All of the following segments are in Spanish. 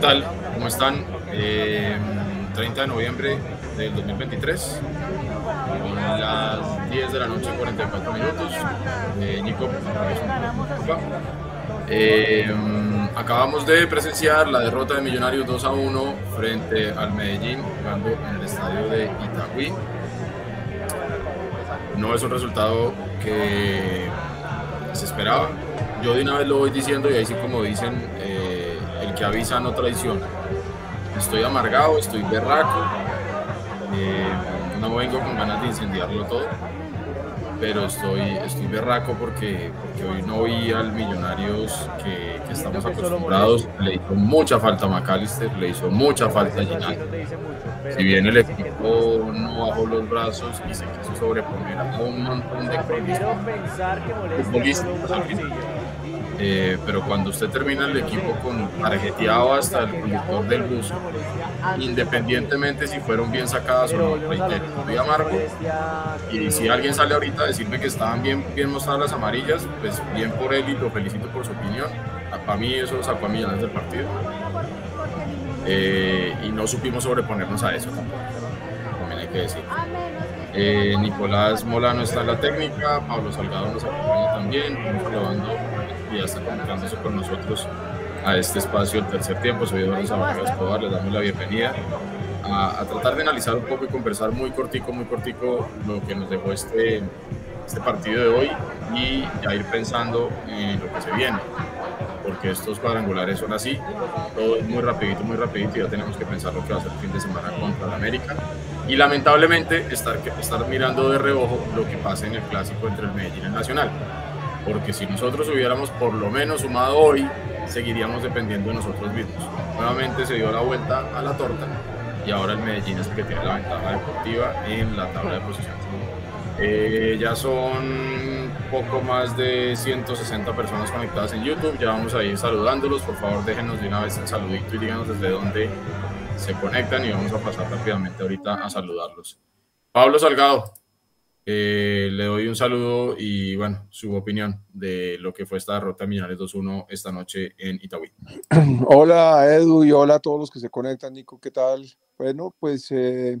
tal? ¿Cómo están? 30 eh, de noviembre del 2023, son las 10 de la noche, 44 minutos. Eh, Nico, eh, acabamos de presenciar la derrota de Millonarios 2 a 1 frente al Medellín, jugando en el estadio de Itagüí. No es un resultado que se esperaba. Yo de una vez lo voy diciendo y ahí sí como dicen, que avisa no traiciona. Estoy amargado, estoy berraco, eh, no vengo con ganas de incendiarlo todo, pero estoy, estoy berraco porque, hoy no vi al Millonarios que, estamos acostumbrados. Le hizo mucha falta a McAllister, le hizo mucha falta a Ginal. Si bien el equipo no bajó los brazos y se quiso sobreponer a un montón de futbolistas, eh, pero cuando usted termina el equipo con tarjeteado hasta el conductor del bus, independientemente si fueron bien sacadas o no, reitero, muy amargo. Y si alguien sale ahorita a decirme que estaban bien, bien mostradas las amarillas, pues bien por él y lo felicito por su opinión. Para mí eso sacó a millones del partido. Eh, y no supimos sobreponernos a eso tampoco, también hay que decir. Eh, Nicolás Molano está en la técnica, Pablo Salgado nos acompaña también, estamos y ya está comunicándose con nosotros a este espacio el tercer tiempo. Soy Eduardo Zamora Escobar, les damos la bienvenida a, tratar de analizar un poco y conversar muy cortico, muy cortico lo que nos dejó este, este partido de hoy y ya ir pensando en lo que se viene. Porque estos cuadrangulares son así, todo es muy rapidito, muy rapidito y ya tenemos que pensar lo que va a ser el fin de semana contra el América. Y lamentablemente estar, estar mirando de reojo lo que pasa en el clásico entre el Medellín y el Nacional porque si nosotros hubiéramos por lo menos sumado hoy, seguiríamos dependiendo de nosotros mismos. Nuevamente se dio la vuelta a la torta y ahora el Medellín es el que tiene la ventaja deportiva en la tabla de posiciones. Eh, ya son poco más de 160 personas conectadas en YouTube, ya vamos a ir saludándolos, por favor déjenos de una vez el saludito y díganos desde dónde se conectan y vamos a pasar rápidamente ahorita a saludarlos. Pablo Salgado, eh, le doy un saludo y bueno, su opinión de lo que fue esta derrota Millonarios 2-1 esta noche en Itagüí. Hola Edu y hola a todos los que se conectan, Nico, ¿qué tal? Bueno, pues eh,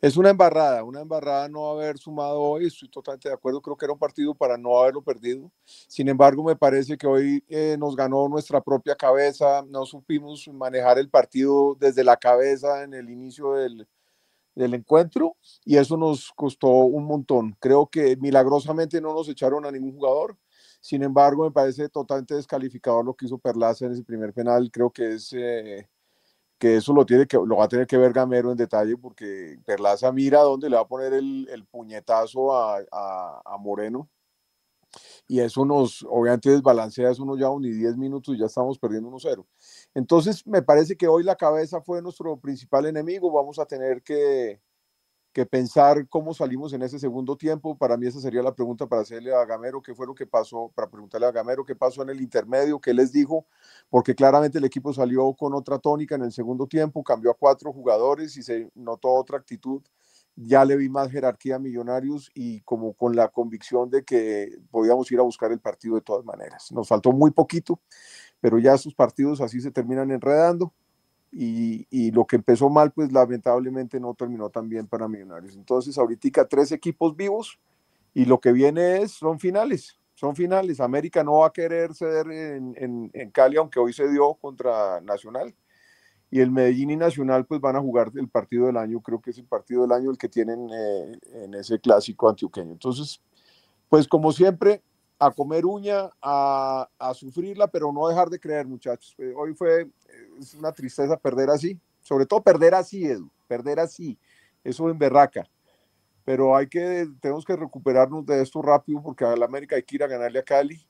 es una embarrada, una embarrada no haber sumado hoy, estoy totalmente de acuerdo, creo que era un partido para no haberlo perdido. Sin embargo, me parece que hoy eh, nos ganó nuestra propia cabeza, no supimos manejar el partido desde la cabeza en el inicio del, del encuentro y eso nos costó un montón. Creo que milagrosamente no nos echaron a ningún jugador. Sin embargo, me parece totalmente descalificador lo que hizo Perlaza en ese primer penal. Creo que es eh, que eso lo tiene que lo va a tener que ver Gamero en detalle porque Perlaza mira dónde le va a poner el, el puñetazo a, a, Moreno y eso nos, obviamente, desbalancea, eso no lleva ni 10 minutos y ya estamos perdiendo 1-0. Entonces, me parece que hoy la cabeza fue nuestro principal enemigo, vamos a tener que, que pensar cómo salimos en ese segundo tiempo. Para mí esa sería la pregunta para hacerle a Gamero qué fue lo que pasó, para preguntarle a Gamero qué pasó en el intermedio, qué les dijo, porque claramente el equipo salió con otra tónica en el segundo tiempo, cambió a cuatro jugadores y se notó otra actitud ya le vi más jerarquía a Millonarios y como con la convicción de que podíamos ir a buscar el partido de todas maneras. Nos faltó muy poquito, pero ya esos partidos así se terminan enredando y, y lo que empezó mal, pues lamentablemente no terminó tan bien para Millonarios. Entonces, ahorita tres equipos vivos y lo que viene es, son finales, son finales. América no va a querer ceder en, en, en Cali, aunque hoy se dio contra Nacional y el Medellín y Nacional pues van a jugar el partido del año, creo que es el partido del año el que tienen eh, en ese clásico antioqueño. Entonces, pues como siempre, a comer uña, a, a sufrirla, pero no dejar de creer, muchachos. Eh, hoy fue es una tristeza perder así, sobre todo perder así, Edu, perder así, eso en berraca. Pero hay que, tenemos que recuperarnos de esto rápido porque a la América hay que ir a ganarle a Cali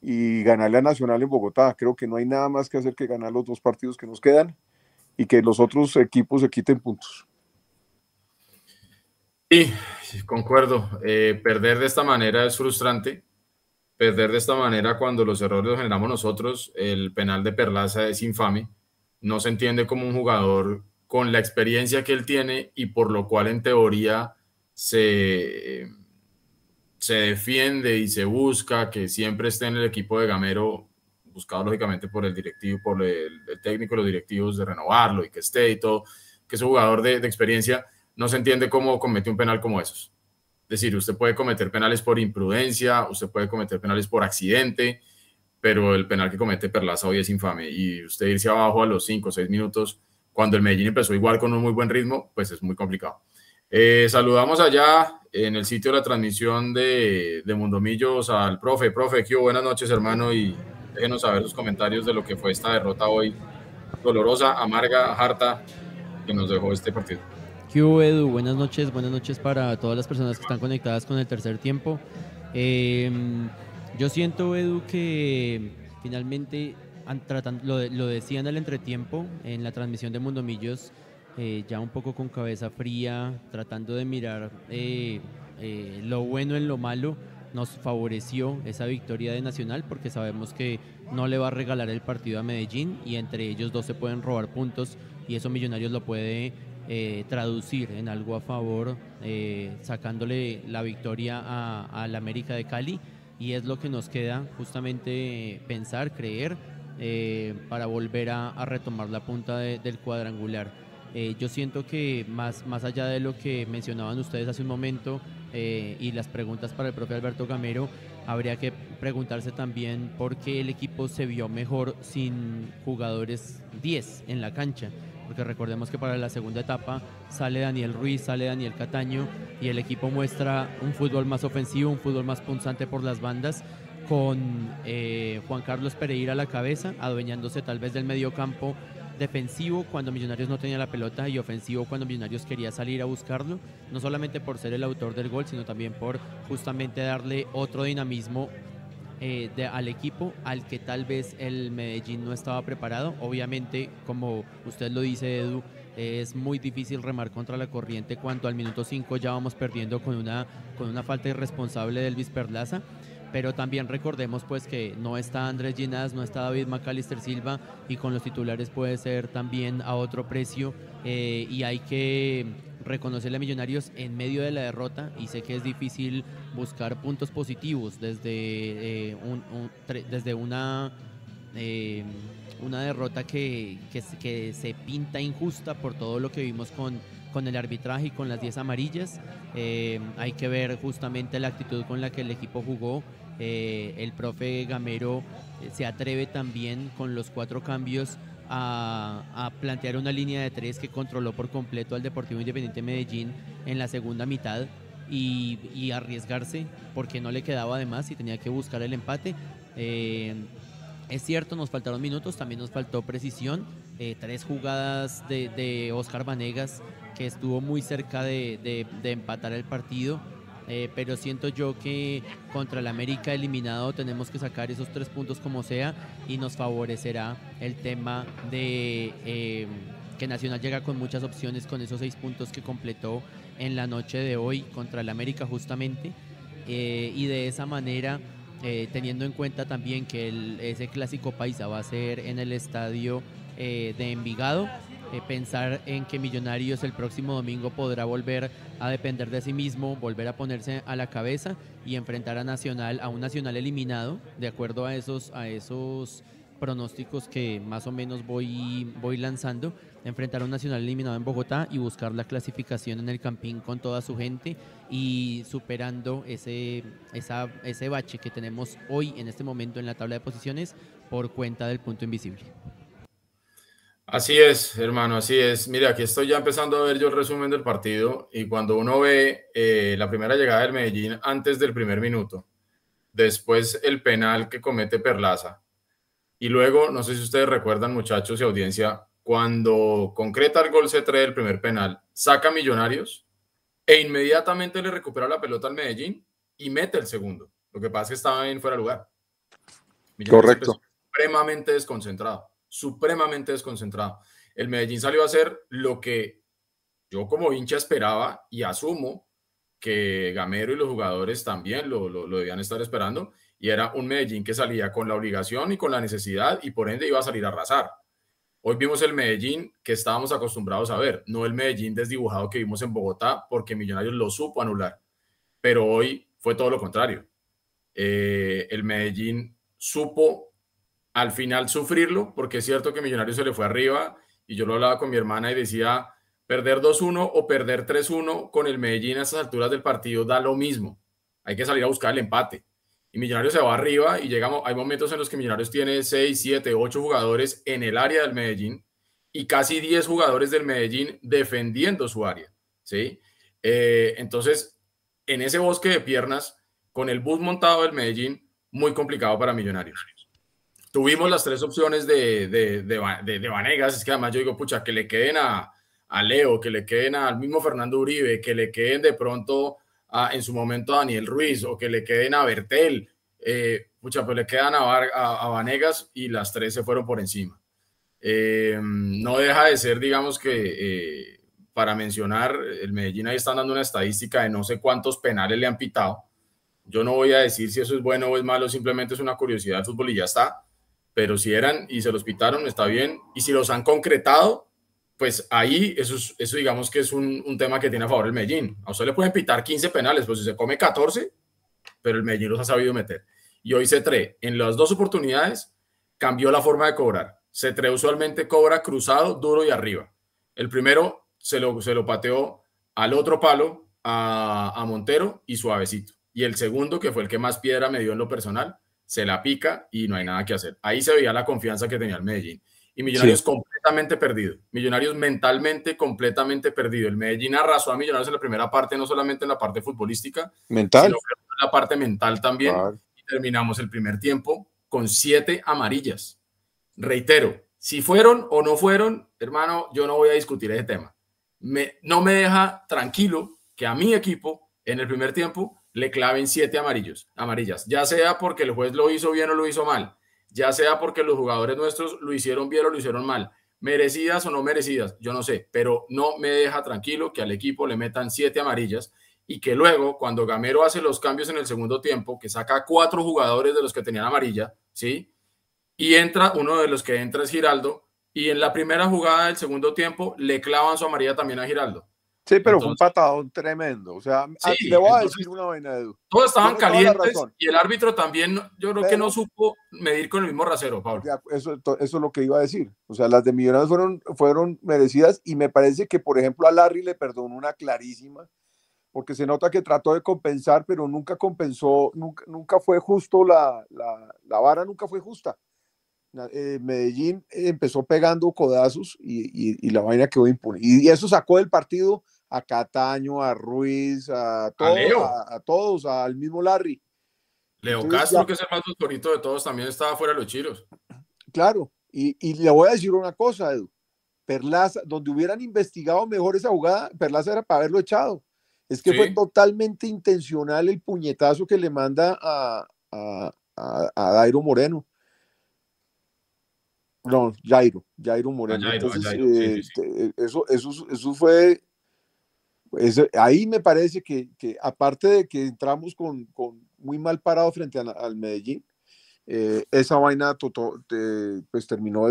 y ganarle a Nacional en Bogotá. Creo que no hay nada más que hacer que ganar los dos partidos que nos quedan y que los otros equipos se quiten puntos. Sí, concuerdo. Eh, perder de esta manera es frustrante. Perder de esta manera cuando los errores los generamos nosotros, el penal de Perlaza es infame. No se entiende como un jugador con la experiencia que él tiene y por lo cual en teoría se se defiende y se busca que siempre esté en el equipo de Gamero, buscado lógicamente por el directivo, por el, técnico, los directivos de renovarlo y que esté y todo, que es un jugador de, de experiencia, no se entiende cómo comete un penal como esos. Es decir, usted puede cometer penales por imprudencia, usted puede cometer penales por accidente, pero el penal que comete Perlaza hoy es infame y usted irse abajo a los 5 o 6 minutos, cuando el Medellín empezó igual con un muy buen ritmo, pues es muy complicado. Eh, saludamos allá en el sitio de la transmisión de, de Mundomillos al profe. Profe, ¿qué Buenas noches, hermano, y déjenos saber sus comentarios de lo que fue esta derrota hoy, dolorosa, amarga, harta, que nos dejó este partido. ¿Qué Edu? Buenas noches, buenas noches para todas las personas que están conectadas con el tercer tiempo. Em, yo siento, Edu, que finalmente lo, lo decía en el entretiempo, en la transmisión de Mundomillos, eh, ya un poco con cabeza fría, tratando de mirar eh, eh, lo bueno en lo malo, nos favoreció esa victoria de Nacional porque sabemos que no le va a regalar el partido a Medellín y entre ellos dos se pueden robar puntos y eso Millonarios lo puede traducir en algo a favor, sacándole la victoria a, la América de Cali y es lo que nos queda justamente pensar, creer para volver a, retomar la punta del cuadrangular. Eh, yo siento que más, más allá de lo que mencionaban ustedes hace un momento eh, y las preguntas para el propio Alberto Gamero, habría que preguntarse también por qué el equipo se vio mejor sin jugadores 10 en la cancha. Porque recordemos que para la segunda etapa sale Daniel Ruiz, sale Daniel Cataño y el equipo muestra un fútbol más ofensivo, un fútbol más punzante por las bandas con eh, Juan Carlos Pereira a la cabeza, adueñándose tal vez del medio campo defensivo cuando Millonarios no tenía la pelota y ofensivo cuando Millonarios quería salir a buscarlo, no solamente por ser el autor del gol, sino también por justamente darle otro dinamismo eh, al equipo al que tal vez el Medellín no estaba preparado. Obviamente, como usted lo dice, Edu, es muy difícil remar contra la corriente cuando al minuto 5 ya vamos perdiendo con una, con una falta irresponsable del Elvis Perlaza pero también recordemos pues que no está Andrés Ginás, no está David Macalister Silva y con los titulares puede ser también a otro precio eh, y hay que reconocerle a Millonarios en medio de la derrota y sé que es difícil buscar puntos positivos desde, eh, desde una, eh, una derrota que, que, se pinta injusta por todo lo que vimos con, con el arbitraje y con las 10 amarillas. hay que ver justamente la actitud con la que el equipo jugó eh, el profe Gamero eh, se atreve también con los cuatro cambios a, plantear una línea de tres que controló por completo al Deportivo Independiente Medellín en la segunda mitad y, arriesgarse porque no le quedaba además y tenía que buscar el empate. Eh, es cierto, nos faltaron minutos, también nos faltó precisión. tres jugadas de, Oscar Vanegas que estuvo muy cerca de empatar el partido eh, pero siento yo que contra el América eliminado tenemos que sacar esos tres puntos como sea y nos favorecerá el tema de eh, que Nacional llega con muchas opciones con esos seis puntos que completó en la noche de hoy contra el América justamente. Eh, y de esa manera teniendo en cuenta también que ese clásico paisa va a ser en el estadio de Envigado pensar en que Millonarios el próximo domingo podrá volver a depender de sí mismo, volver a ponerse a la cabeza y enfrentar a Nacional, a un Nacional eliminado, de acuerdo a esos, a esos pronósticos que más o menos voy, voy lanzando, enfrentar a un Nacional eliminado en Bogotá y buscar la clasificación en el Campín con toda su gente y superando ese, esa, ese bache que tenemos hoy en este momento en la tabla de posiciones por cuenta del punto invisible. Así es, hermano, así es. Mira, aquí estoy ya empezando a ver yo el resumen del partido y cuando uno ve eh, la primera llegada del Medellín antes del primer minuto, después el penal que comete Perlaza y luego, no sé si ustedes recuerdan, muchachos y audiencia, cuando concreta el gol C3 del primer penal, saca Millonarios e inmediatamente le recupera la pelota al Medellín y mete el segundo. Lo que pasa es que estaba en fuera de lugar. Correcto. Supremamente desconcentrado supremamente desconcentrado. El Medellín salió a hacer lo que yo como hincha esperaba y asumo que Gamero y los jugadores también lo, lo, debían estar esperando, y era un Medellín que salía con la obligación y con la necesidad y por ende iba a salir a arrasar. Hoy vimos el Medellín que estábamos acostumbrados a ver, no el Medellín desdibujado que vimos en Bogotá porque Millonarios lo supo anular, pero hoy fue todo lo contrario. Eh, el Medellín supo al final sufrirlo, porque es cierto que Millonarios se le fue arriba y yo lo hablaba con mi hermana y decía, perder 2-1 o perder 3-1 con el Medellín a estas alturas del partido da lo mismo. Hay que salir a buscar el empate. Y Millonarios se va arriba y llegamos, hay momentos en los que Millonarios tiene 6, 7, 8 jugadores en el área del Medellín y casi 10 jugadores del Medellín defendiendo su área. ¿sí? Eh, entonces, en ese bosque de piernas, con el bus montado del Medellín, muy complicado para Millonarios. Tuvimos las tres opciones de, de, de, Vanegas, es que además yo digo, pucha, que le queden a, a Leo, que le queden al mismo Fernando Uribe, que le queden de pronto en su momento a Daniel Ruiz o que le queden a Bertel. Eh, pucha, pues le quedan a, a, Vanegas y las tres se fueron por encima. Eh, no deja de ser, digamos que, eh, para mencionar, el Medellín ahí están dando una estadística de no sé cuántos penales le han pitado. Yo no voy a decir si eso es bueno o es malo, simplemente es una curiosidad del fútbol y ya está. Pero si eran y se los pitaron, está bien. Y si los han concretado, pues ahí eso, eso digamos que es un, un, tema que tiene a favor el Medellín. A usted le pueden pitar 15 penales, pues si se come 14, pero el Medellín los ha sabido meter. Y hoy Cetré, en las dos oportunidades, cambió la forma de cobrar. Cetré usualmente cobra cruzado, duro y arriba. El primero se lo, se lo pateó al otro palo, a, a Montero y suavecito. Y el segundo, que fue el que más piedra me dio en lo personal, se la pica y no hay nada que hacer. Ahí se veía la confianza que tenía el Medellín y Millonarios completamente perdido. Millonarios mentalmente completamente perdido. El Medellín arrasó a Millonarios en la primera parte, no solamente en la parte futbolística, mental, sino en la parte mental también. Y terminamos el primer tiempo con siete amarillas. Reitero, si fueron o no fueron, hermano, yo no voy a discutir ese tema. Me, no me deja tranquilo que a mi equipo en el primer tiempo le claven siete amarillos, amarillas, ya sea porque el juez lo hizo bien o lo hizo mal, ya sea porque los jugadores nuestros lo hicieron bien o lo hicieron mal, merecidas o no merecidas, yo no sé, pero no me deja tranquilo que al equipo le metan siete amarillas y que luego, cuando Gamero hace los cambios en el segundo tiempo, que saca cuatro jugadores de los que tenían amarilla, ¿sí? Y entra, uno de los que entra es Giraldo, y en la primera jugada del segundo tiempo le clavan su amarilla también a Giraldo. Sí, pero fue un patadón tremendo. O sea, ah, le voy a decir una vaina, Edu. Todos estaban calientes y el árbitro también, yo creo que no supo medir con el mismo rasero, Pablo. Eso, eso es lo que iba a decir. O sea, las de Millonarios fueron, fueron merecidas y me parece que, por ejemplo, a Larry le perdonó una clarísima, porque se nota que trató de compensar, pero nunca compensó, nunca, nunca fue justo, la, la, la vara nunca fue justa. Eh, Medellín empezó pegando codazos y, y, y, la vaina quedó impune. Y eso sacó del partido a Cataño, a Ruiz, a, a, todos, al mismo Larry. Leo Castro, que es el más bonito de todos, también estaba fuera de los chiros. Claro, y, y, le voy a decir una cosa, Edu. Perlaza, donde hubieran investigado mejor esa jugada, Perlaza era para haberlo echado. Es que fue totalmente intencional el puñetazo que le manda a, a, a, Dairo Moreno. No, Jairo, Jairo Moreno. Entonces, eh, eso, eso, eso fue ahí me parece que, aparte de que entramos con, muy mal parado frente al Medellín, eh, esa vaina pues terminó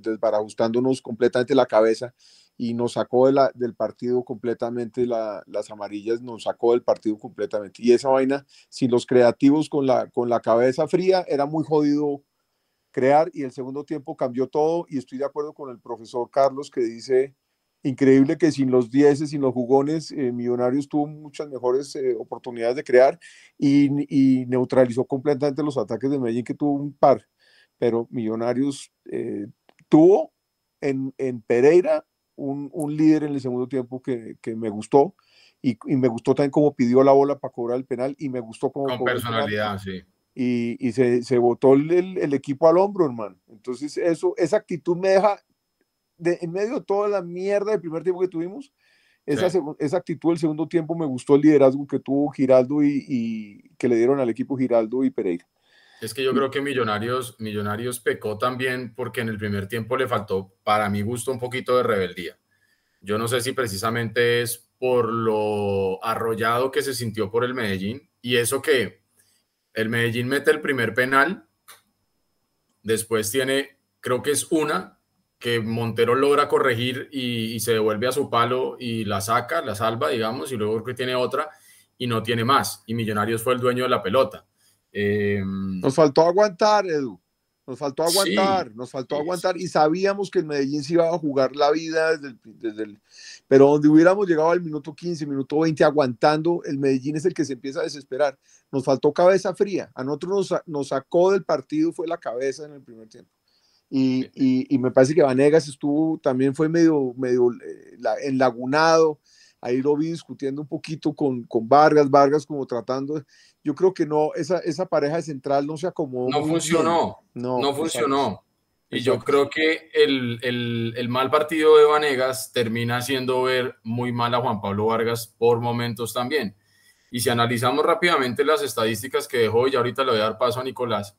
desbarajustándonos completamente la cabeza y nos sacó de del partido completamente, la, las amarillas nos sacó del partido completamente. Y esa vaina, sin los creativos con la cabeza fría, era muy jodido crear y el segundo tiempo cambió todo y estoy de acuerdo con el profesor Carlos que dice Increíble que sin los 10, sin los jugones, eh, Millonarios tuvo muchas mejores eh, oportunidades de crear y, neutralizó completamente los ataques de Medellín, que tuvo un par. Pero Millonarios eh, tuvo en, Pereira un, líder en el segundo tiempo que, me gustó. Y, me gustó también cómo pidió la bola para cobrar el penal y me gustó como... Con personalidad, sí. Y, se, se botó el, el, equipo al hombro, hermano. Entonces, eso, esa actitud me deja en medio de toda la mierda del primer tiempo que tuvimos, esa, esa actitud del segundo tiempo me gustó el liderazgo que tuvo Giraldo y, que le dieron al equipo Giraldo y Pereira. Es que yo creo que Millonarios, Millonarios pecó también porque en el primer tiempo le faltó, para mi gusto, un poquito de rebeldía. Yo no sé si precisamente es por lo arrollado que se sintió por el Medellín y eso que el Medellín mete el primer penal, después tiene, creo que es una, que Montero logra corregir y, se devuelve a su palo y la saca, la salva, digamos, y luego que tiene otra y no tiene más. Y Millonarios fue el dueño de la pelota. Em, Nos faltó aguantar, Edu. Nos faltó aguantar, nos faltó aguantar y sabíamos que el Medellín se iba a jugar la vida desde el, desde el, Pero donde hubiéramos llegado al minuto 15, minuto 20 aguantando, el Medellín es el que se empieza a desesperar. Nos faltó cabeza fría. A nosotros nos, nos sacó del partido, fue la cabeza en el primer tiempo. Y, y, y me parece que Vanegas estuvo, también fue medio, medio eh, enlagunado. Ahí lo vi discutiendo un poquito con, con Vargas, Vargas como tratando yo creo que no, esa, esa pareja de central no se acomodó. No funcionó, no, no funcionó. Y yo creo que el, el, el, mal partido de Vanegas termina haciendo ver muy mal a Juan Pablo Vargas por momentos también. Y si analizamos rápidamente las estadísticas que dejó, y ahorita le voy a dar paso a Nicolás,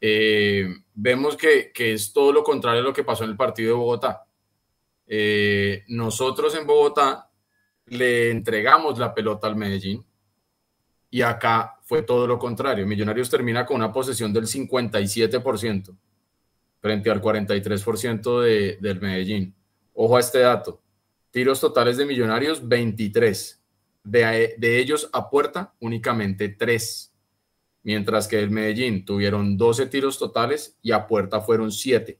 eh, vemos que, que, es todo lo contrario a lo que pasó en el partido de Bogotá. Eh, nosotros en Bogotá le entregamos la pelota al Medellín, y acá fue todo lo contrario. Millonarios termina con una posesión del 57% frente al 43% de, del Medellín. Ojo a este dato. Tiros totales de Millonarios, 23. De, de ellos a puerta, únicamente 3. Mientras que el Medellín tuvieron 12 tiros totales y a puerta fueron 7.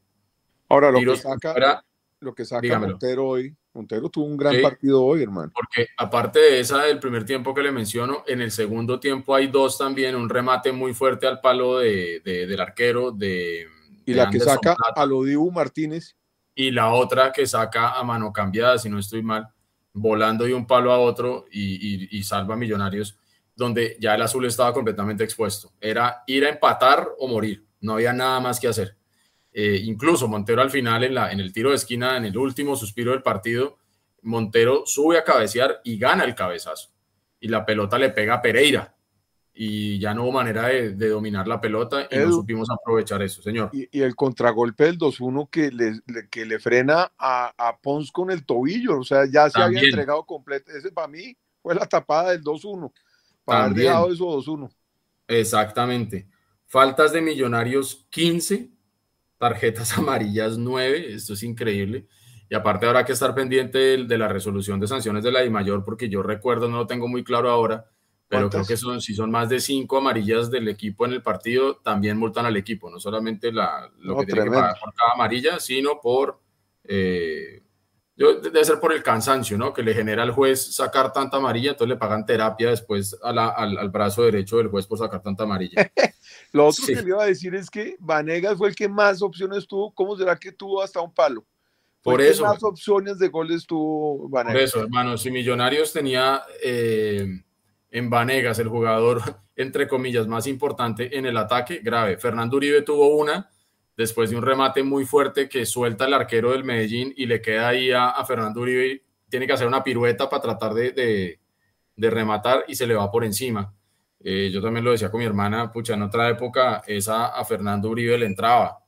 Ahora, lo que saca, lo que saca Montero hoy Montero tuvo un gran partido hoy, hermano. Porque aparte de esa del primer tiempo que le menciono, en el segundo tiempo hay dos también, un remate muy fuerte al palo de, del arquero de... Y la que saca a Lodibu Martínez. Y la otra que saca a mano cambiada, si no estoy mal, volando de un palo a otro y, y salva a Millonarios, donde ya el azul estaba completamente expuesto. Era ir a empatar o morir, no había nada más que hacer. Eh, incluso Montero al final, en, la, en el tiro de esquina, en el último suspiro del partido, Montero sube a cabecear y gana el cabezazo. Y la pelota le pega a Pereira. Y ya no hubo manera de, dominar la pelota y no supimos aprovechar eso, señor. Y, el contragolpe del 2-1 que le, que le frena a, a, Pons con el tobillo. O sea, ya se había entregado completo. Ese para mí fue la tapada del 2-1. Para haber dejado eso 2-1. Exactamente. Faltas de Millonarios 15 tarjetas amarillas 9, esto es increíble. Y aparte habrá que estar pendiente de, la resolución de sanciones de la I mayor, porque yo recuerdo, no lo tengo muy claro ahora, pero creo que son, si son más de cinco amarillas del equipo en el partido, también multan al equipo, no solamente la, lo que tiene que pagar por cada amarilla, sino por eh, debe ser por el cansancio, ¿no? Que le genera al juez sacar tanta amarilla, entonces le pagan terapia después al, al, brazo derecho del juez por sacar tanta amarilla. Lo otro que le iba a decir es que Vanegas fue el que más opciones tuvo. ¿Cómo será que tuvo hasta un palo? por eso. más opciones de goles tuvo Vanegas? Por eso, hermano, si Millonarios tenía eh, en Vanegas el jugador, entre comillas, más importante en el ataque, grave. Fernando Uribe tuvo una después de un remate muy fuerte que suelta el arquero del Medellín y le queda ahí a, Fernando Uribe, tiene que hacer una pirueta para tratar de, rematar y se le va por encima. Eh, yo también lo decía con mi hermana, pucha, en otra época esa a Fernando Uribe le entraba.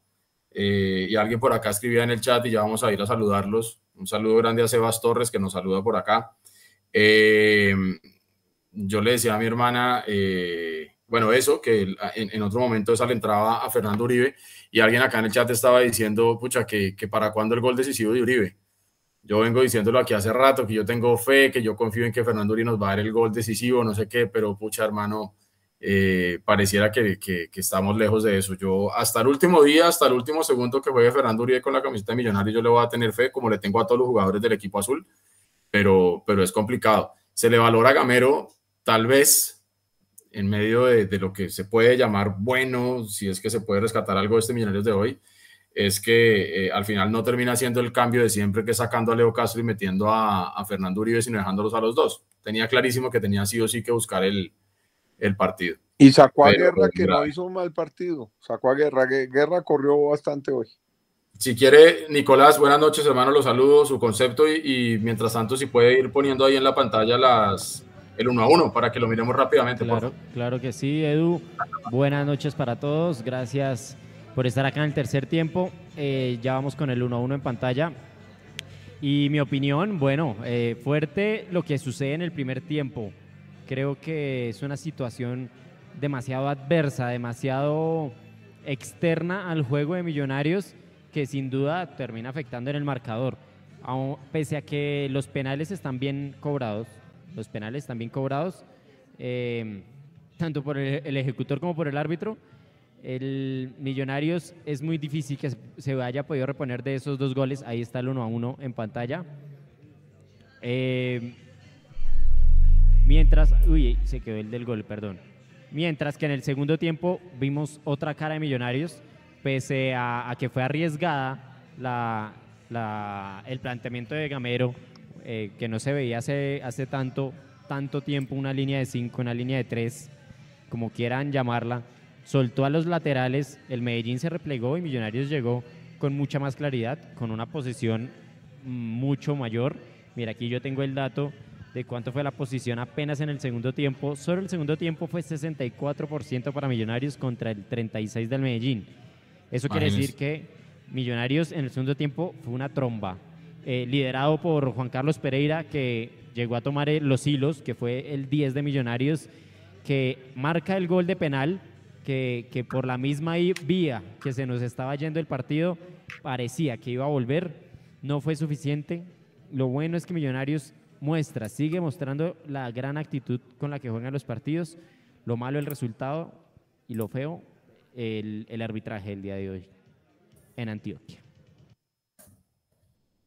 Eh, y alguien por acá escribía en el chat y ya vamos a ir a saludarlos. Un saludo grande a Sebas Torres que nos saluda por acá. Eh, yo le decía a mi hermana, bueno, eso, que en, otro momento esa le entraba a Fernando Uribe y alguien acá en el chat estaba diciendo, pucha, que, que para cuándo el gol decisivo de Uribe. Yo vengo diciéndolo aquí hace rato, que yo tengo fe, que yo confío en que Fernando Uribe nos va a dar el gol decisivo, no sé qué, pero pucha, hermano, eh, pareciera que, que, estamos lejos de eso. Yo hasta el último día, hasta el último segundo que juegue Fernando Uribe con la camiseta de Millonario, yo le voy a tener fe, como le tengo a todos los jugadores del equipo azul, pero, pero es complicado. Se le valora a Gamero, tal vez en medio de, lo que se puede llamar bueno, si es que se puede rescatar algo de este Millonarios de hoy, es que eh, al final no termina siendo el cambio de siempre que sacando a Leo Castro y metiendo a, Fernando Uribe, sino dejándolos a los dos. Tenía clarísimo que tenía sí o sí que buscar el, partido. Y sacó a Guerra que no hizo un mal partido. Sacó a Guerra. Guerra corrió bastante hoy. Si quiere, Nicolás, buenas noches, hermano, los saludo, su concepto y mientras tanto, si puede ir poniendo ahí en la pantalla las, el uno a uno para que lo miremos rápidamente. Claro, claro que sí, Edu. Buenas noches para todos. Gracias por estar acá en el tercer tiempo. Eh, ya vamos con el uno a uno en pantalla. Y mi opinión, bueno, eh, fuerte lo que sucede en el primer tiempo. Creo que es una situación demasiado adversa, demasiado externa al juego de Millonarios que sin duda termina afectando en el marcador. pese a que los penales están bien cobrados, los penales también cobrados, eh, tanto por el, ejecutor como por el árbitro. El Millonarios es muy difícil que se haya podido reponer de esos dos goles. Ahí está el 1 a 1 en pantalla. Eh, mientras, se quedó el del gol, perdón. Mientras que en el segundo tiempo vimos otra cara de Millonarios, pese a, que fue arriesgada el planteamiento de Gamero, eh, que no se veía hace, hace tanto, tanto tiempo, una línea de 5, una línea de 3, como quieran llamarla soltó a los laterales, el Medellín se replegó y Millonarios llegó con mucha más claridad, con una posición mucho mayor. Mira, aquí yo tengo el dato de cuánto fue la posición apenas en el segundo tiempo. Solo el segundo tiempo fue 64% para Millonarios contra el 36% del Medellín. Eso quiere decir que Millonarios en el segundo tiempo fue una tromba. Eh, liderado por Juan Carlos Pereira, que llegó a tomar los hilos, que fue el 10 de Millonarios, que marca el gol de penal que, por la misma vía que se nos estaba yendo el partido, parecía que iba a volver, no fue suficiente. Lo bueno es que Millonarios muestra, sigue mostrando la gran actitud con la que juegan los partidos. Lo malo el resultado y lo feo el, arbitraje el día de hoy en Antioquia.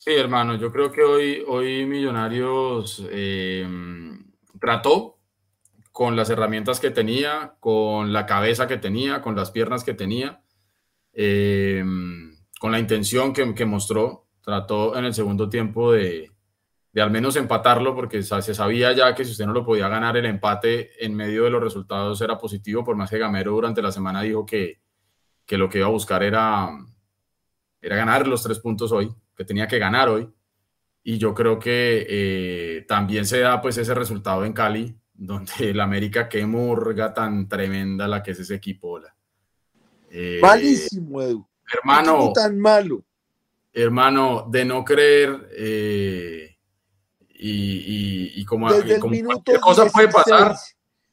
Sí, hermano, yo creo que hoy, hoy Millonarios eh, trató, con las herramientas que tenía, con la cabeza que tenía, con las piernas que tenía, eh, con la intención que, que, mostró. Trató en el segundo tiempo de, de, al menos empatarlo, porque se sabía ya que si usted no lo podía ganar, el empate en medio de los resultados era positivo, por más que Gamero durante la semana dijo que, que lo que iba a buscar era, era ganar los tres puntos hoy, que tenía que ganar hoy. Y yo creo que eh, también se da pues ese resultado en Cali, donde el América, qué murga tan tremenda la que es ese equipo. Eh, Malísimo, Edu. Hermano. tan malo. Hermano, de no creer eh, y, y, como, cualquier cosa puede pasar,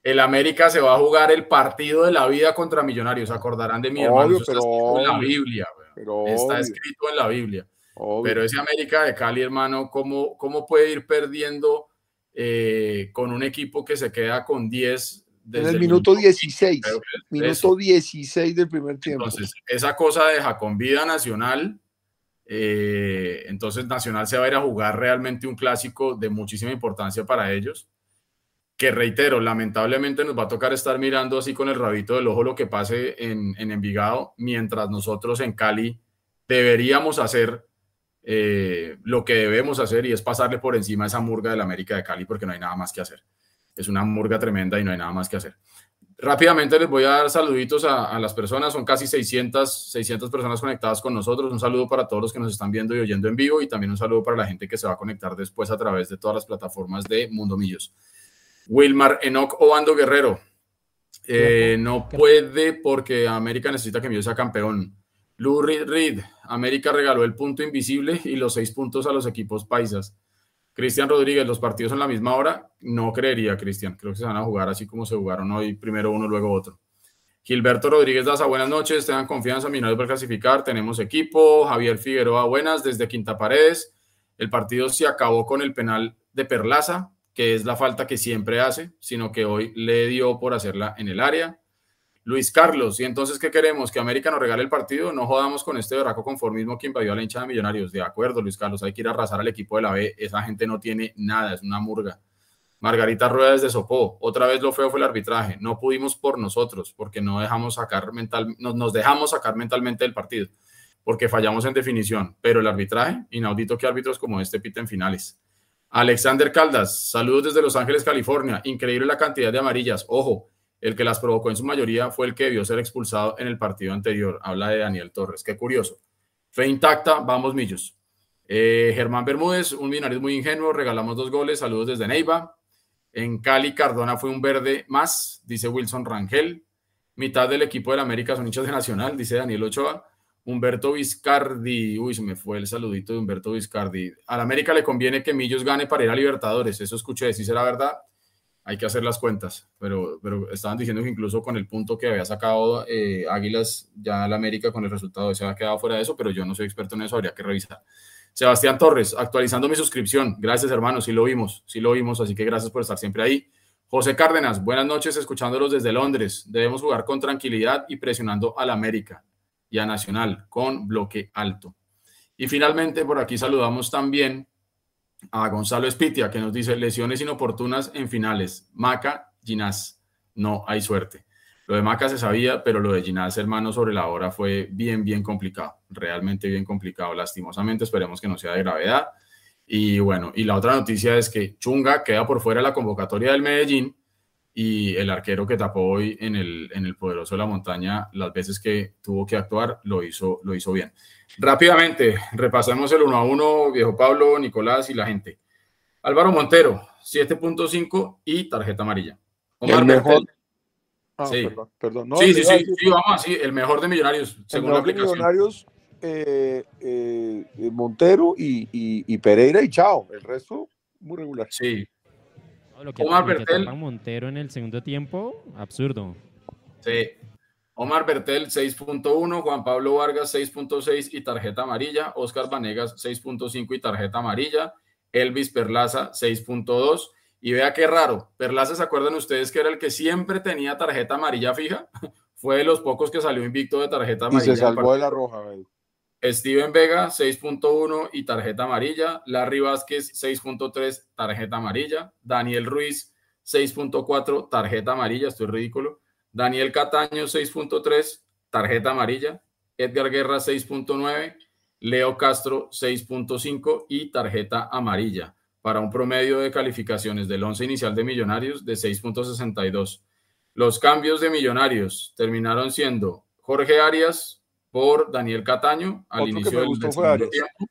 el América se va a jugar el partido de la vida contra Millonarios. Acordarán de mi hermano. está escrito en la Biblia. está escrito en la Biblia. Pero ese América de Cali, hermano, ¿cómo, cómo puede ir perdiendo? Eh, con un equipo que se queda con 10. Desde en el, minuto, 16, minuto 16 del primer tiempo. Entonces, esa cosa deja con vida Nacional. Eh, entonces, Nacional se va a ir a jugar realmente un clásico de muchísima importancia para ellos. Que reitero, lamentablemente nos va a tocar estar mirando así con el rabito del ojo lo que pase en, en Envigado, mientras nosotros en Cali deberíamos hacer eh, lo que debemos hacer y es pasarle por encima a esa murga del América de Cali porque no hay nada más que hacer. Es una murga tremenda y no hay nada más que hacer. Rápidamente les voy a dar saluditos a, las personas, son casi 600, 600 personas conectadas con nosotros. Un saludo para todos los que nos están viendo y oyendo en vivo y también un saludo para la gente que se va a conectar después a través de todas las plataformas de Mundo Millos. Wilmar Enoch Obando Guerrero, eh, no puede porque América necesita que Millos sea campeón. Lou Reed, América regaló el punto invisible y los seis puntos a los equipos paisas. Cristian Rodríguez, los partidos en la misma hora, no creería, Cristian. Creo que se van a jugar así como se jugaron hoy, primero uno, luego otro. Gilberto Rodríguez Daza, buenas noches, tengan confianza, Millonarios para clasificar, tenemos equipo. Javier Figueroa, buenas, desde Quinta Paredes. El partido se acabó con el penal de Perlaza, que es la falta que siempre hace, sino que hoy le dio por hacerla en el área. Luis Carlos, ¿y entonces qué queremos? ¿Que América nos regale el partido? No jodamos con este baraco conformismo que invadió a la hincha de Millonarios. De acuerdo, Luis Carlos, hay que ir a arrasar al equipo de la B. Esa gente no tiene nada, es una murga. Margarita Rueda desde Sopó. Otra vez lo feo fue el arbitraje. No pudimos por nosotros, porque no dejamos sacar mental, nos dejamos sacar mentalmente del partido, porque fallamos en definición. Pero el arbitraje, inaudito que árbitros como este piten finales. Alexander Caldas, saludos desde Los Ángeles, California. Increíble la cantidad de amarillas. Ojo, el que las provocó en su mayoría fue el que debió ser expulsado en el partido anterior. Habla de Daniel Torres. Qué curioso. Fe intacta, vamos millos. Eh, Germán Bermúdez, un binario muy ingenuo, regalamos dos goles, saludos desde Neiva. En Cali, Cardona fue un verde más, dice Wilson Rangel. Mitad del equipo del América son hinchas de Nacional, dice Daniel Ochoa. Humberto Vizcardi, uy, se me fue el saludito de Humberto Vizcardi. Al América le conviene que Millos gane para ir a Libertadores, eso escuché, si será verdad hay que hacer las cuentas, pero, pero estaban diciendo que incluso con el punto que había sacado eh, Águilas, ya la América con el resultado se ha quedado fuera de eso, pero yo no soy experto en eso, habría que revisar. Sebastián Torres, actualizando mi suscripción. Gracias, hermanos, sí lo vimos, sí lo vimos, así que gracias por estar siempre ahí. José Cárdenas, buenas noches, escuchándolos desde Londres. Debemos jugar con tranquilidad y presionando al América y a Nacional con bloque alto. Y finalmente, por aquí saludamos también a Gonzalo Espitia, que nos dice lesiones inoportunas en finales. Maca, Ginás, no hay suerte. Lo de Maca se sabía, pero lo de Ginás, hermano, sobre la hora fue bien, bien complicado, realmente bien complicado. Lastimosamente, esperemos que no sea de gravedad y bueno, y la otra noticia es que Chunga queda por fuera la convocatoria del Medellín y el arquero que tapó hoy en el, en el poderoso de la montaña, las veces que tuvo que actuar, lo hizo, lo hizo bien. Rápidamente, repasemos el 1 a 1, viejo Pablo, Nicolás y la gente. Álvaro Montero, 7.5 y tarjeta amarilla. Omar el mejor. Ah, sí. Perdón, sí, sí, sí, vamos así, el mejor de Millonarios, según la aplicación. Millonarios eh, eh, Montero y, Pereira y chao. El resto, muy regular. Sí. Omar Bertel. Montero en el segundo tiempo, absurdo. Sí. Omar Bertel 6.1, Juan Pablo Vargas 6.6 y tarjeta amarilla, Oscar Vanegas 6.5 y tarjeta amarilla, Elvis Perlaza 6.2 y vea qué raro, Perlaza se acuerdan ustedes que era el que siempre tenía tarjeta amarilla fija, fue de los pocos que salió invicto de tarjeta amarilla. Y se salvó de la roja, Steven Vega, 6.1 y tarjeta amarilla. Larry Vázquez, 6.3, tarjeta amarilla. Daniel Ruiz, 6.4, tarjeta amarilla. Esto es ridículo. Daniel Cataño, 6.3, tarjeta amarilla. Edgar Guerra, 6.9. Leo Castro, 6.5 y tarjeta amarilla. Para un promedio de calificaciones del 11 inicial de Millonarios de 6.62. Los cambios de Millonarios terminaron siendo Jorge Arias, por Daniel Cataño al inicio del segundo tiempo,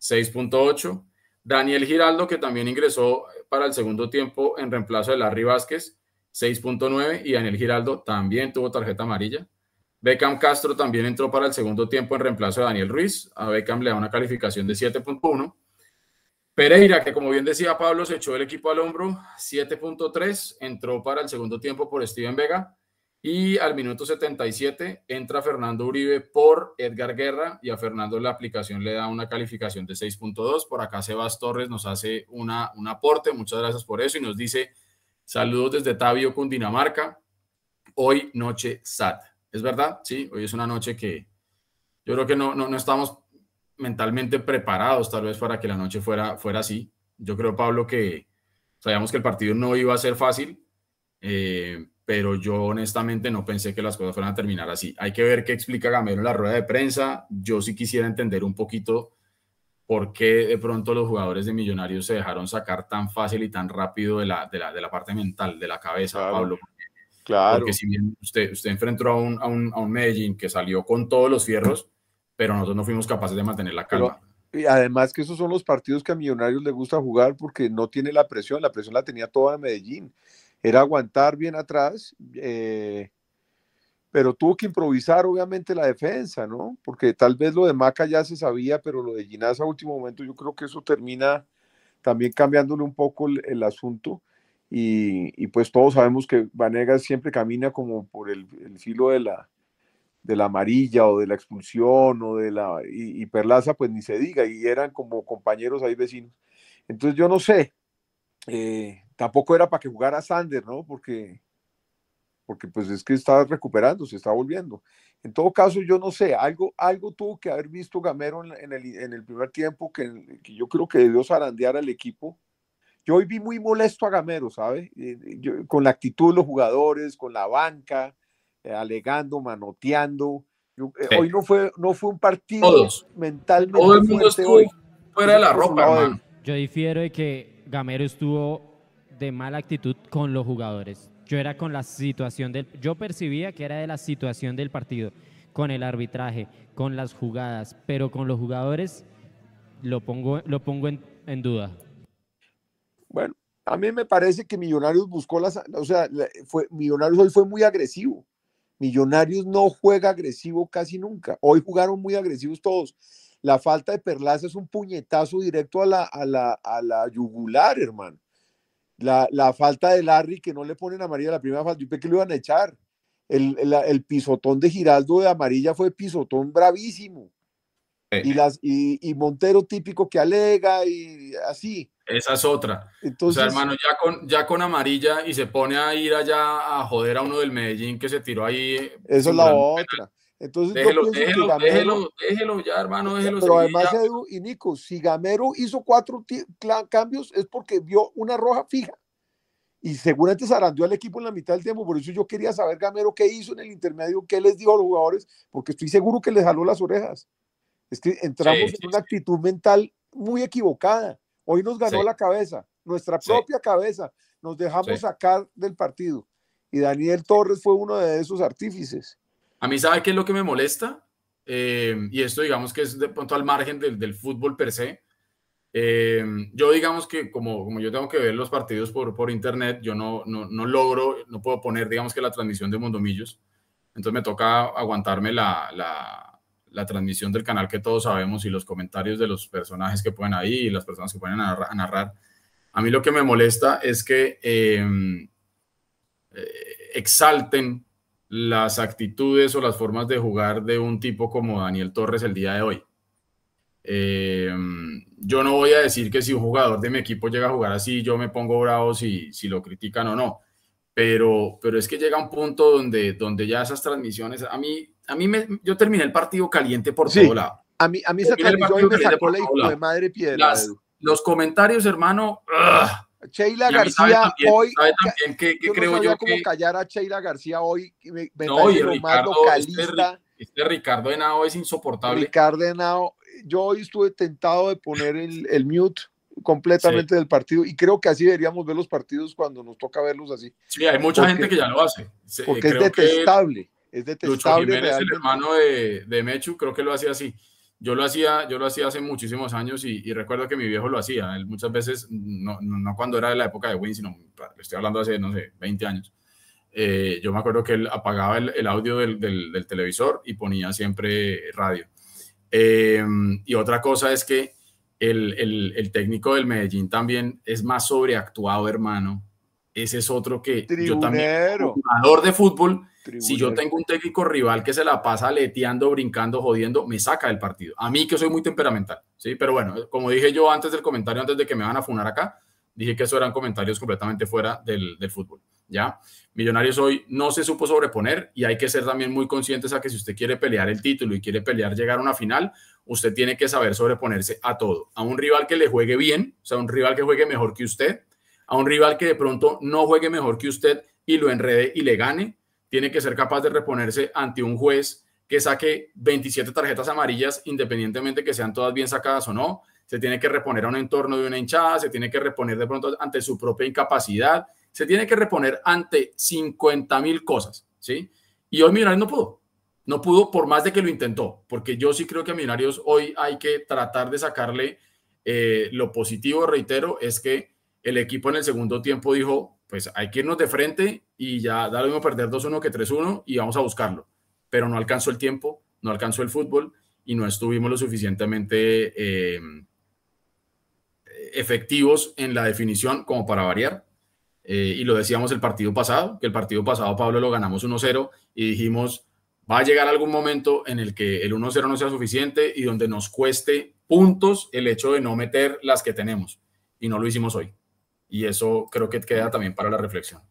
6.8. Daniel Giraldo, que también ingresó para el segundo tiempo en reemplazo de Larry Vázquez, 6.9. Y Daniel Giraldo también tuvo tarjeta amarilla. Beckham Castro también entró para el segundo tiempo en reemplazo de Daniel Ruiz. A Beckham le da una calificación de 7.1. Pereira, que como bien decía Pablo, se echó el equipo al hombro, 7.3, entró para el segundo tiempo por Steven Vega. Y al minuto 77 entra Fernando Uribe por Edgar Guerra y a Fernando la aplicación le da una calificación de 6.2. Por acá Sebas Torres nos hace una, un aporte, muchas gracias por eso y nos dice saludos desde Tabio, Cundinamarca. Hoy noche SAT. ¿Es verdad? Sí, hoy es una noche que yo creo que no, no, no estamos mentalmente preparados tal vez para que la noche fuera, fuera así. Yo creo, Pablo, que sabíamos que el partido no iba a ser fácil. Eh, pero yo honestamente no pensé que las cosas fueran a terminar así. Hay que ver qué explica Gamero en la rueda de prensa. Yo sí quisiera entender un poquito por qué de pronto los jugadores de Millonarios se dejaron sacar tan fácil y tan rápido de la, de la, de la parte mental, de la cabeza, Pablo. Claro. Porque si bien usted, usted enfrentó a un, a, un, a un Medellín que salió con todos los fierros, pero nosotros no fuimos capaces de mantener la calma. y además que esos son los partidos que a Millonarios le gusta jugar porque no tiene la presión, la presión la tenía toda Medellín era aguantar bien atrás, eh, pero tuvo que improvisar obviamente la defensa, ¿no? Porque tal vez lo de Maca ya se sabía, pero lo de Ginás a último momento yo creo que eso termina también cambiándole un poco el, asunto. Y, pues todos sabemos que Vanegas siempre camina como por el, filo de la, de la amarilla o de la expulsión o de la y, Perlaza pues ni se diga y eran como compañeros ahí vecinos entonces yo no sé eh, tampoco era para que jugara Sander, ¿no? Porque, porque pues es que está recuperando, se está volviendo. En todo caso, yo no sé, algo, algo tuvo que haber visto Gamero en, el, en el, primer tiempo que, que, yo creo que debió zarandear al equipo. Yo hoy vi muy molesto a Gamero, ¿sabe? Eh, eh, con la actitud de los jugadores, con la banca, eh, alegando, manoteando. Hoy no fue, no fue un partido mentalmente Todo el mundo estuvo fuera de la ropa, Yo difiero de que Gamero estuvo de mala actitud con los jugadores. Yo era con la situación del, yo percibía que era de la situación del partido, con el arbitraje, con las jugadas, pero con los jugadores lo pongo, lo pongo en, duda. Bueno, a mí me parece que Millonarios buscó las, o sea, fue, Millonarios hoy fue muy agresivo. Millonarios no juega agresivo casi nunca. Hoy jugaron muy agresivos todos. La falta de Perlaza es un puñetazo directo a la, a la, a la yugular, hermano. La, falta de Larry que no le ponen amarilla la primera falta, yo pensé que lo iban a echar. El, pisotón de Giraldo de amarilla fue pisotón bravísimo. Y, las, y, Montero típico que alega y así. Esa es otra. Entonces, o sea, hermano, ya con, ya con amarilla y se pone a ir allá a joder a uno del Medellín que se tiró ahí. Esa es la otra. Entonces, déjelo, déjelo, déjelo, déjelo, ya, hermano, déjelo. Pero además, Edu y Nico, si Gamero hizo cuatro cambios es porque vio una roja fija. Y seguramente zarandeó al equipo en la mitad del tiempo. Por eso yo quería saber, Gamero, qué hizo en el intermedio, qué les dijo a los jugadores, porque estoy seguro que les jaló las orejas. Es que entramos en una actitud mental muy equivocada. Hoy nos ganó la cabeza, nuestra propia cabeza. Nos dejamos sacar del partido. Y Daniel Torres fue uno de esos artífices. A mí, ¿sabe qué es lo que me molesta? Eh, y esto, digamos que es de pronto al margen del, del fútbol per se. Eh, yo, digamos que como, como yo tengo que ver los partidos por, por internet, yo no, no, no, logro, no puedo poner, digamos que la transmisión de Mondomillos. Entonces me toca aguantarme la, la, la, transmisión del canal que todos sabemos y los comentarios de los personajes que ponen ahí y las personas que a narrar. A, mí lo que me molesta es que eh, exalten las actitudes o las formas de jugar de un tipo como Daniel Torres el día de hoy. Eh, yo no voy a decir que si un jugador de mi equipo llega a jugar así, yo me pongo bravo si, si lo critican o no, pero, pero es que llega un punto donde, donde ya esas transmisiones, a mí, a mí me, yo terminé el partido caliente por todo lado. A mí, a mí esa me sacó la de madre piedra. los comentarios, hermano, Sheila García hoy. qué, creo yo cómo callar a Sheila García hoy. Me, no, y Ricardo, este, este, Ricardo Henao es insoportable. Ricardo Henao, yo hoy estuve tentado de poner el, el mute completamente del partido y creo que así deberíamos ver los partidos cuando nos toca verlos así. Sí, hay mucha gente que ya lo hace. Porque es detestable. Es detestable. Lucho el hermano de, de Mechu, creo que lo hacía así. Yo lo hacía, yo lo hacía hace muchísimos años y, recuerdo que mi viejo lo hacía. Él muchas veces, no, no, cuando era de la época de Win, sino le estoy hablando hace, no sé, 20 años. Eh, yo me acuerdo que él apagaba el, audio del, del, televisor y ponía siempre radio. Eh, y otra cosa es que el, el, el, técnico del Medellín también es más sobreactuado, hermano. Ese es otro que yo también, jugador de fútbol, si yo tengo un técnico rival que se la pasa leteando, brincando, jodiendo, me saca del partido. A mí que soy muy temperamental, ¿sí? Pero bueno, como dije yo antes del comentario, antes de que me van a funar acá, dije que eso eran comentarios completamente fuera del, fútbol, ¿ya? Millonarios hoy no se supo sobreponer y hay que ser también muy conscientes a que si usted quiere pelear el título y quiere pelear llegar a una final, usted tiene que saber sobreponerse a todo. A un rival que le juegue bien, o sea, un rival que juegue mejor que usted, a un rival que de pronto no juegue mejor que usted y lo enrede y le gane, tiene que ser capaz de reponerse ante un juez que saque 27 tarjetas amarillas, independientemente que sean todas bien sacadas o no. Se tiene que reponer a un entorno de una hinchada, se tiene que reponer de pronto ante su propia incapacidad, se tiene que reponer ante 50 mil cosas, ¿sí? Y hoy Millonarios no pudo. No pudo por más de que lo intentó, porque yo sí creo que a Millonarios hoy hay que tratar de sacarle eh, lo positivo, reitero, es que el equipo en el segundo tiempo dijo, pues hay que irnos de frente y ya da lo mismo perder 2-1 que 3-1 y vamos a buscarlo. Pero no alcanzó el tiempo, no alcanzó el fútbol y no estuvimos lo suficientemente eh, efectivos en la definición como para variar. Eh, y lo decíamos el partido pasado, que el partido pasado Pablo lo ganamos 1-0 y dijimos, va a llegar algún momento en el que el 1-0 no sea suficiente y donde nos cueste puntos el hecho de no meter las que tenemos. Y no lo hicimos hoy y eso creo que queda también para la reflexión.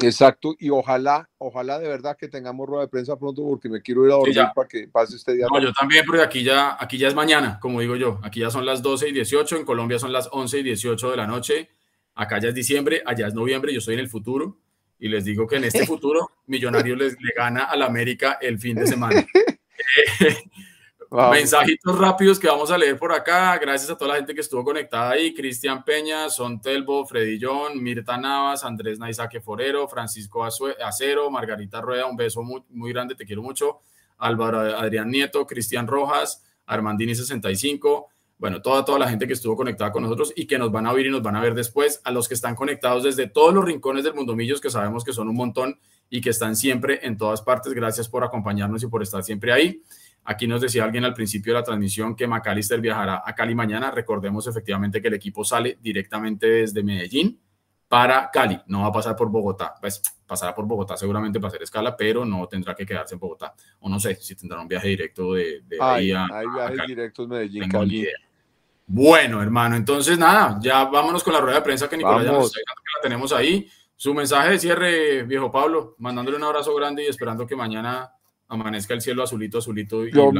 Exacto, y ojalá, ojalá de verdad que tengamos rueda de prensa pronto porque me quiero ir a dormir para que pase este día. No, yo también, porque aquí ya, aquí ya es mañana, como digo yo, aquí ya son las 12 y 18, en Colombia son las 11 y 18 de la noche, acá ya es diciembre, allá es noviembre, yo estoy en el futuro y les digo que en este futuro Millonarios les, le gana al América el fin de semana. Mensajitos rápidos que vamos a leer por acá. Gracias a toda la gente que estuvo conectada ahí. Cristian Peña, Son Telbo, Freddy John, Mirta Navas, Andrés Naisaque Forero, Francisco Acero, Margarita Rueda, un beso muy, muy grande, te quiero mucho. Álvaro Adrián Nieto, Cristian Rojas, Armandini 65. Bueno, toda, toda la gente que estuvo conectada con nosotros y que nos van a oír y nos van a ver después. A los que están conectados desde todos los rincones del mundo millos, que sabemos que son un montón y que están siempre en todas partes. Gracias por acompañarnos y por estar siempre ahí. Aquí nos decía alguien al principio de la transmisión que McAllister viajará a Cali mañana. Recordemos efectivamente que el equipo sale directamente desde Medellín para Cali. No va a pasar por Bogotá. Pues pasará por Bogotá seguramente para hacer escala, pero no tendrá que quedarse en Bogotá. O no sé si tendrá un viaje directo de, de ahí a, Hay viajes directos Medellín, Cali. Bueno, hermano, entonces nada, ya vámonos con la rueda de prensa que Nicolás ya nos está diciendo que la tenemos ahí. Su mensaje de cierre, viejo Pablo, mandándole un abrazo grande y esperando que mañana amanezca el cielo azulito, azulito y lo,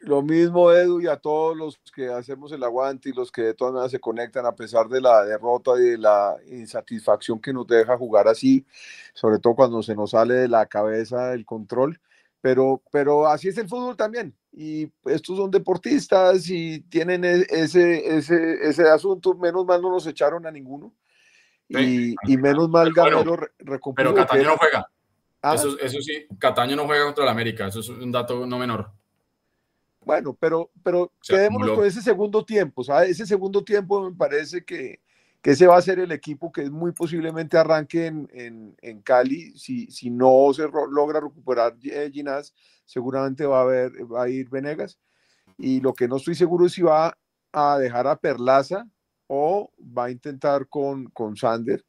lo, mismo, Edu, y a todos los que hacemos el aguante y los que de todas maneras se conectan a pesar de la derrota y de la insatisfacción que nos deja jugar así, sobre todo cuando se nos sale de la cabeza el control. Pero, pero así es el fútbol también. Y estos son deportistas y tienen e, ese, ese, ese asunto. Menos mal no nos echaron a ninguno. Y, y menos mal Gamero Pero Cataño no juega. Ah. Eso, sí, Cataño no juega contra el América, eso es un dato no menor. Bueno, pero, pero quedémonos con ese segundo tiempo, ¿sabes? Ese segundo tiempo me parece que, que ese va a ser el equipo que muy posiblemente arranque en, en, Cali. Si, si no se logra recuperar eh, Ginás, seguramente va a, haber, va a ir Venegas. Y lo que no estoy seguro es si va a dejar a Perlaza o va a intentar con, con Sander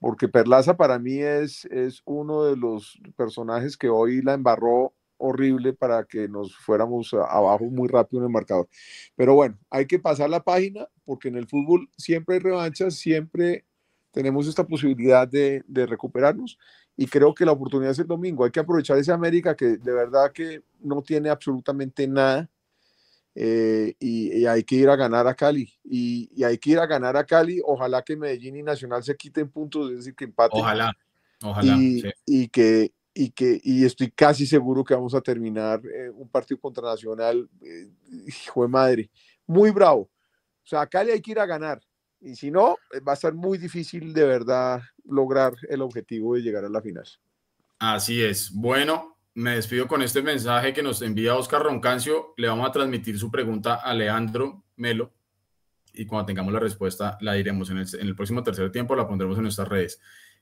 porque Perlaza para mí es, es uno de los personajes que hoy la embarró horrible para que nos fuéramos abajo muy rápido en el marcador. Pero bueno, hay que pasar la página porque en el fútbol siempre hay revanchas, siempre tenemos esta posibilidad de, recuperarnos y creo que la oportunidad es el domingo. Hay que aprovechar ese América que de verdad que no tiene absolutamente nada eh, y, hay que ir a ganar a Cali. Y, hay que ir a ganar a Cali. Ojalá que Medellín y Nacional se quiten puntos, es decir, que empaten. Ojalá, ojalá. Y, que, y que y estoy casi seguro que vamos a terminar eh, un partido contra Nacional, eh, hijo de madre, muy bravo. O sea, a Cali hay que ir a ganar. Y si no, va a ser muy difícil de verdad lograr el objetivo de llegar a la final. Así es. Bueno, me despido con este mensaje que nos envía Oscar Roncancio. Le vamos a transmitir su pregunta a Leandro Melo y cuando tengamos la respuesta la diremos en el, próximo tercer tiempo, la pondremos en nuestras redes.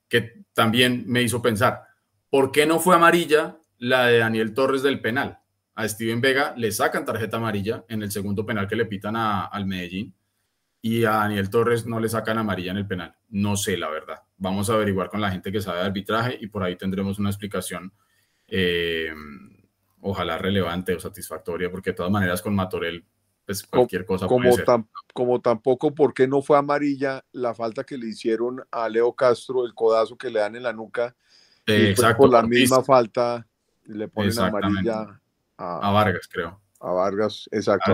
Que también me hizo pensar, ¿por qué no fue amarilla la de Daniel Torres del penal? A Steven Vega le sacan tarjeta amarilla en el segundo penal que le pitan al Medellín y a Daniel Torres no le sacan amarilla en el penal. No sé, la verdad. Vamos a averiguar con la gente que sabe de arbitraje y por ahí tendremos una explicación eh, ojalá relevante o satisfactoria, porque de todas maneras con Matorel, pues cualquier cosa como, como tampoco, porque no fue amarilla la falta que le hicieron a Leo Castro, el codazo que le dan en la nuca, y por la misma falta le ponen amarilla a, Vargas, creo. A Vargas, exacto.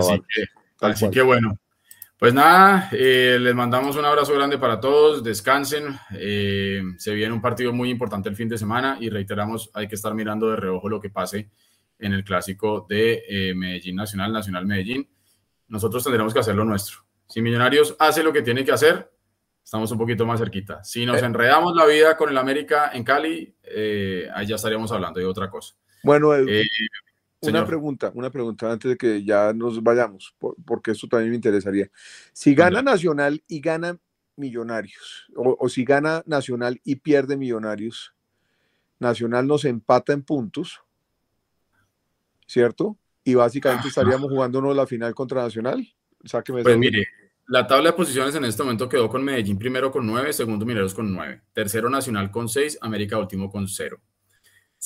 así que bueno, pues nada, eh, les mandamos un abrazo grande para todos, descansen, eh, se viene un partido muy importante el fin de semana y reiteramos, hay que estar mirando de reojo lo que pase en el clásico de eh, Medellín Nacional, Nacional Medellín. Nosotros tendremos que hacer lo nuestro. Si Millonarios hace lo que tiene que hacer, estamos un poquito más cerquita. Si nos enredamos la vida con el América en Cali, ahí ya estaríamos hablando de otra cosa. Bueno, una pregunta, una pregunta antes de que ya nos vayamos, porque esto también me interesaría. Si gana Nacional y gana Millonarios, o, si gana Nacional y pierde Millonarios, Nacional nos empata en puntos, ¿cierto? Y básicamente estaríamos jugándonos la final contra Nacional. pues mire, la tabla de posiciones en este momento quedó con Medellín primero con nueve, segundo Mineros con nueve, tercero Nacional con seis, América último con cero.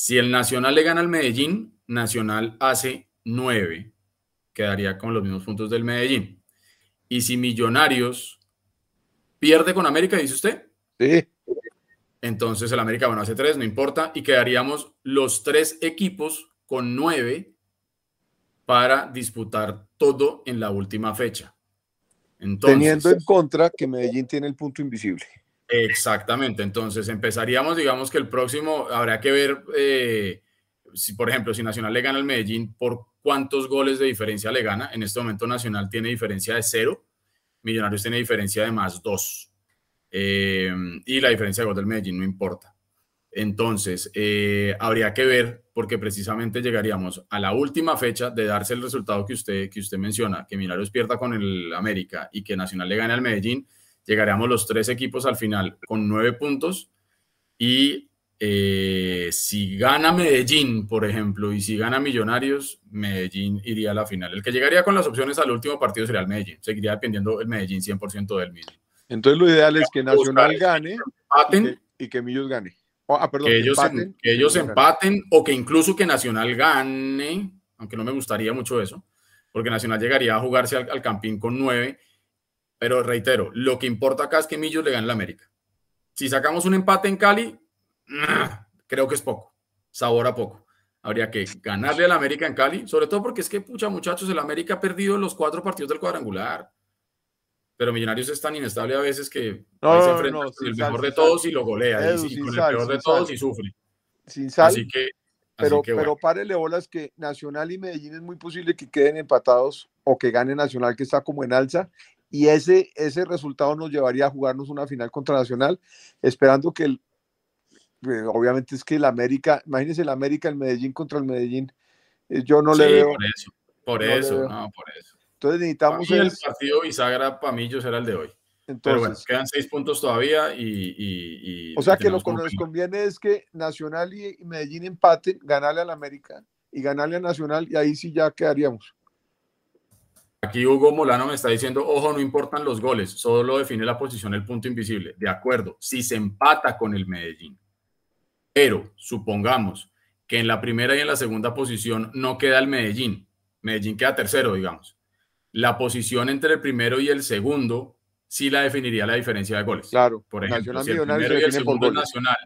Si el Nacional le gana al Medellín, Nacional hace 9, quedaría con los mismos puntos del Medellín. Y si Millonarios pierde con América, dice usted. Sí. Entonces el América, bueno, hace 3, no importa, y quedaríamos los tres equipos con 9 para disputar todo en la última fecha. Teniendo en contra que Medellín tiene el punto invisible. Exactamente, entonces empezaríamos, digamos que el próximo, habrá que ver eh, si, por ejemplo, si Nacional le gana al Medellín, ¿por cuántos goles de diferencia le gana? En este momento Nacional tiene diferencia de cero, Millonarios tiene diferencia de más dos. Eh, y la diferencia de gol del Medellín no importa. Entonces, eh, habría que ver, porque precisamente llegaríamos a la última fecha de darse el resultado que usted, que usted menciona, que Millonarios pierda con el América y que Nacional le gane al Medellín, llegaríamos los tres equipos al final con nueve puntos y eh, si gana Medellín, por ejemplo, y si gana Millonarios, Medellín iría a la final. El que llegaría con las opciones al último partido sería el Medellín. Seguiría dependiendo el Medellín 100% del mismo. Entonces lo ideal es que Nacional gane y que, Millos gane. Ah, que, ellos, empaten, que ellos empaten o que incluso que Nacional gane, aunque no me gustaría mucho eso, porque Nacional llegaría a jugarse al, Campín con nueve. Pero reitero, lo que importa acá es que Millos le gane la América. Si sacamos un empate en Cali, creo que es poco, sabor a poco. Habría que ganarle al América en Cali, sobre todo porque es que, pucha, muchachos, el América ha perdido los cuatro partidos del cuadrangular. Pero Millonarios es tan inestable a veces que se enfrenta con el mejor de todos y lo golea. y, con el peor de todos y sufre. Sin sal. Así que pero, pero párele bolas que Nacional y Medellín es muy posible que queden empatados o que gane Nacional que está como en alza y ese, ese resultado nos llevaría a jugarnos una final contra Nacional, esperando que el, pues, obviamente es que el América, imagínense el América, el Medellín contra el Medellín, eh, yo no le veo. Por eso, por eso, no, por eso. Entonces necesitamos. el partido bisagra para mí yo será el de hoy. Pero bueno, quedan seis puntos todavía y... o sea que lo que nos conviene es que Nacional y Medellín empaten, ganarle al América y ganarle a Nacional y ahí sí ya quedaríamos. Aquí Hugo Molano me está diciendo, ojo, no importan los goles, solo define la posición el punto invisible. De acuerdo, si se empata con el Medellín, pero supongamos que en la primera y en la segunda posición no queda el Medellín, Medellín queda tercero, digamos. La posición entre el primero y el segundo sí la definiría la diferencia de goles. Claro. Por ejemplo, si el primero y el segundo es Nacional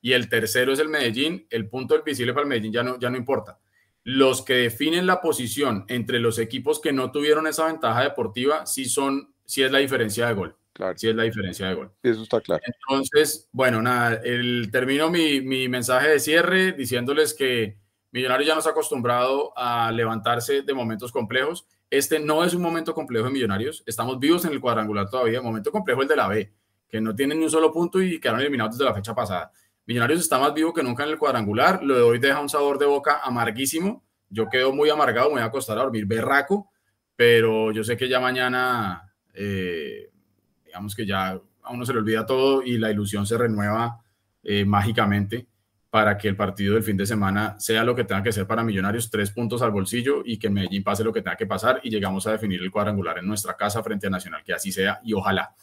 y el tercero es el Medellín, el punto del visible para el Medellín ya no, ya no importa. Los que definen la posición entre los equipos que no tuvieron esa ventaja deportiva sí son, sí es la diferencia de gol. Claro. Sí es la diferencia de gol. Eso está claro. Entonces, bueno, nada, el, termino mi, mi mensaje de cierre diciéndoles que Millonarios ya nos ha acostumbrado a levantarse de momentos complejos este no es un momento complejo de Millonarios. Estamos vivos en el cuadrangular todavía. Momento complejo el de la B, que no tienen ni un solo punto y quedaron eliminados desde la fecha pasada. Millonarios está más vivo que nunca en el cuadrangular. Lo de hoy deja un sabor de boca amarguísimo. Yo quedo muy amargado, me voy a acostar a dormir berraco, pero yo sé que ya mañana, eh, digamos que ya a uno se le olvida todo y la ilusión se renueva eh, mágicamente para que el partido del fin de semana sea lo que tenga que ser para Millonarios, tres puntos al bolsillo y que Medellín pase lo que tenga que pasar y llegamos a definir el cuadrangular en nuestra casa frente a Nacional, que así sea y ojalá.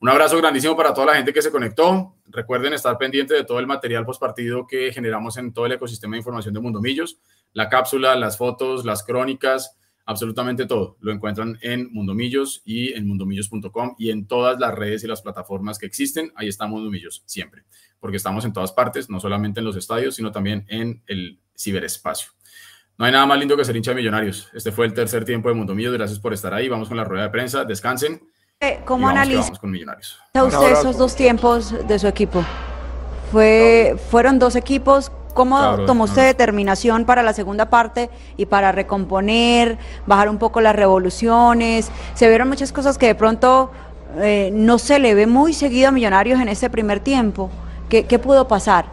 Un abrazo grandísimo para toda la gente que se conectó. Recuerden estar pendiente de todo el material post partido que generamos en todo el ecosistema de información de Mundo Millos, la cápsula, las fotos, las crónicas, absolutamente todo. Lo encuentran en Mundomillos y en mundomillos.com y en todas las redes y las plataformas que existen. Ahí está Mundomillos siempre, porque estamos en todas partes, no solamente en los estadios, sino también en el ciberespacio. No hay nada más lindo que ser hincha de millonarios. Este fue el tercer tiempo de Mundomillos. Gracias por estar ahí. Vamos con la rueda de prensa. Descansen. Eh, ¿Cómo analiza usted esos dos tiempos de su equipo? Fue, fueron dos equipos ¿Cómo tomó usted determinación para la segunda parte y para recomponer, bajar un poco las revoluciones? Se vieron muchas cosas que de pronto eh, no se le ve muy seguido a Millonarios en este primer tiempo. ¿Qué, pudo pasar?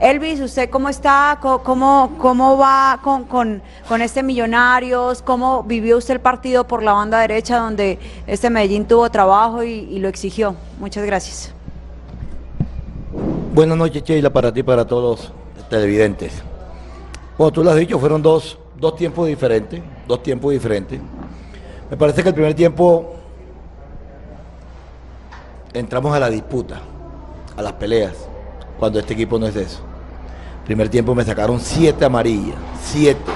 Elvis, ¿usted cómo está? ¿Cómo, cómo va con, con, este Millonarios? ¿Cómo vivió usted el partido por la banda derecha donde este Medellín tuvo trabajo y, lo exigió? Muchas gracias. Buenas noches, Sheila, para ti y para todos televidentes. Como tú lo has dicho, fueron dos, dos tiempos diferentes, dos tiempos diferentes. Me parece que el primer tiempo entramos a la disputa, a las peleas, cuando este equipo no es de eso. Primer tiempo me sacaron siete amarillas, siete.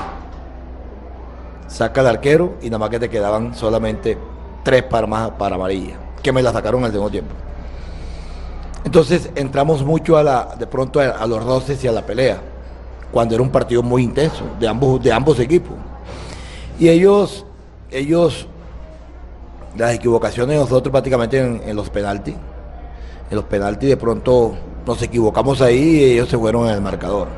Saca el arquero y nada más que te quedaban solamente tres para más para amarilla, que me la sacaron al segundo tiempo. Entonces entramos mucho a la, de pronto a, los roces y a la pelea, cuando era un partido muy intenso de ambos, de ambos equipos. Y ellos, ellos, las equivocaciones de nosotros prácticamente en, los penaltis, en los penaltis de pronto nos equivocamos ahí y ellos se fueron en el marcador.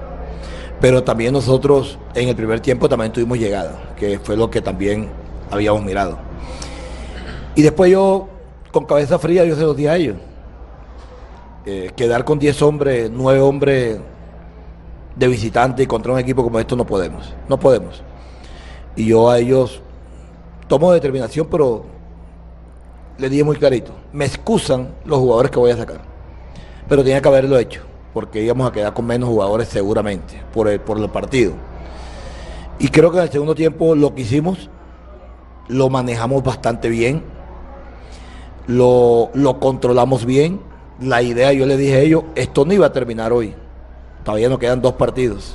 Pero también nosotros en el primer tiempo también tuvimos llegada, que fue lo que también habíamos mirado. Y después yo, con cabeza fría, yo se los dije a ellos eh, quedar con 10 hombres, 9 hombres de visitante contra un equipo como esto no podemos, no podemos. Y yo a ellos tomo determinación, pero le dije muy clarito, me excusan los jugadores que voy a sacar, pero tenía que haberlo hecho, porque íbamos a quedar con menos jugadores seguramente por el, por el partido. Y creo que en el segundo tiempo lo que hicimos, lo manejamos bastante bien lo, lo controlamos bien. La idea, yo le dije a ellos, esto no iba a terminar hoy. Todavía nos quedan dos partidos.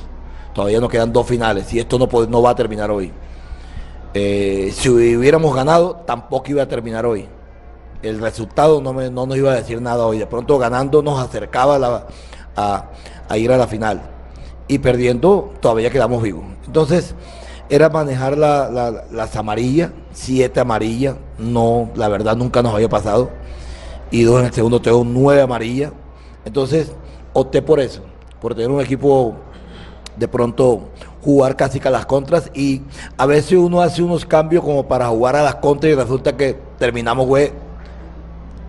Todavía nos quedan dos finales y esto no, no va a terminar hoy. Eh, si hubiéramos ganado, tampoco iba a terminar hoy. El resultado no, no nos iba a decir nada hoy. De pronto ganando nos acercaba a, ir a la final. Y perdiendo todavía quedamos vivos. Entonces era manejar las amarillas, siete amarillas. No, la verdad nunca nos había pasado. Y dos en el segundo tengo nueve amarillas. Entonces opté por eso, por tener un equipo de pronto jugar casi que a las contras y a veces uno hace unos cambios como para jugar a las contras y resulta que terminamos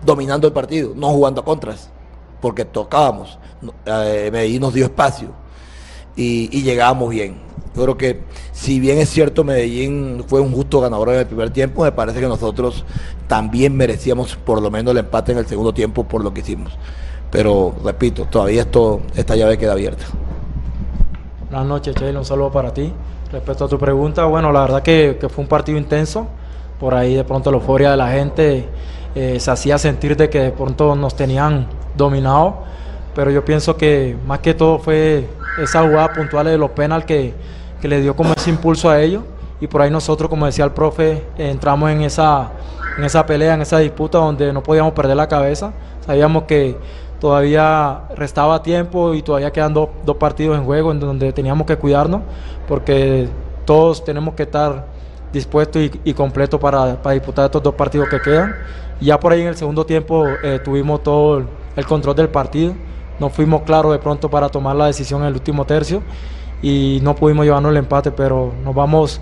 dominando el partido, no jugando a contras, porque tocábamos, eh, Medellín nos dio espacio y, llegábamos bien. Yo creo que si bien es cierto Medellín fue un justo ganador en el primer tiempo, me parece que nosotros también merecíamos por lo menos el empate en el segundo tiempo por lo que hicimos. Pero repito, todavía esto, esta llave queda abierta. Buenas noches, Sheila, un saludo para ti. Respecto a tu pregunta, bueno, la verdad que, fue un partido intenso. Por ahí de pronto la euforia de la gente eh, se hacía sentir de que de pronto nos tenían dominado. Pero yo pienso que más que todo fue esa jugada puntual de los penal que, que le dio como ese impulso a ellos. Y por ahí nosotros, como decía el profe, entramos en esa, en esa pelea, en esa disputa donde no podíamos perder la cabeza. Sabíamos que todavía restaba tiempo y todavía quedan dos partidos en juego en donde teníamos que cuidarnos porque todos tenemos que estar dispuestos y, completos para, disputar estos dos partidos que quedan. ya por ahí en el segundo tiempo eh, tuvimos todo el control del partido, no fuimos claros de pronto para tomar la decisión en el último tercio y no pudimos llevarnos el empate, pero nos vamos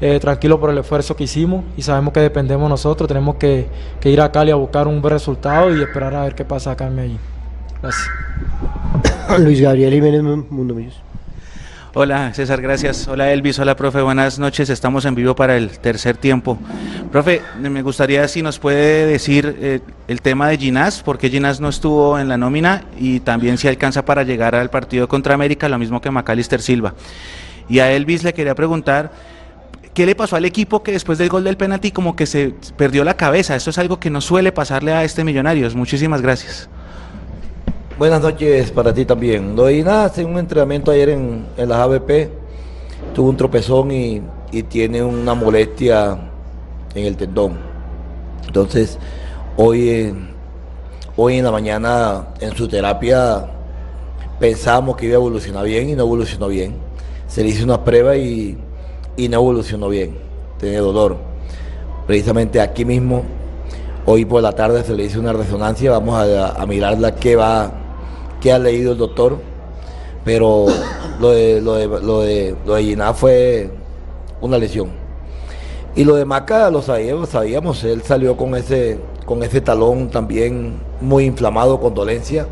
eh, tranquilos por el esfuerzo que hicimos y sabemos que dependemos nosotros, tenemos que, ir a Cali a buscar un buen resultado y esperar a ver qué pasa acá en Medellín. Luis Gabriel Jiménez, Mundo Millos. Hola César, gracias. Hola Elvis, hola profe, buenas noches. Estamos en vivo para el tercer tiempo. Profe, me gustaría si nos puede decir eh, el tema de Ginás, porque Ginás no estuvo en la nómina y también si alcanza para llegar al partido contra América, lo mismo que Macalister Silva. Y a Elvis le quería preguntar, ¿qué le pasó al equipo que después del gol del penalti como que se perdió la cabeza? Esto es algo que no suele pasarle a este Millonarios. Muchísimas gracias. Buenas noches para ti también. Lo de nada, en un entrenamiento ayer en, en las ABP, tuvo un tropezón y, tiene una molestia en el tendón. Entonces, hoy, hoy en la mañana en su terapia pensábamos que iba a evolucionar bien y no evolucionó bien. Se le hizo una prueba y, no evolucionó bien. Tiene dolor. Precisamente aquí mismo, hoy por la tarde se le hizo una resonancia. Vamos a, a mirarla qué va que ha leído el doctor, pero lo de, lo de, lo de, lo de fue una lesión. Y lo de Maca lo sabíamos, sabíamos, él salió con ese, con ese talón también muy inflamado, con dolencia,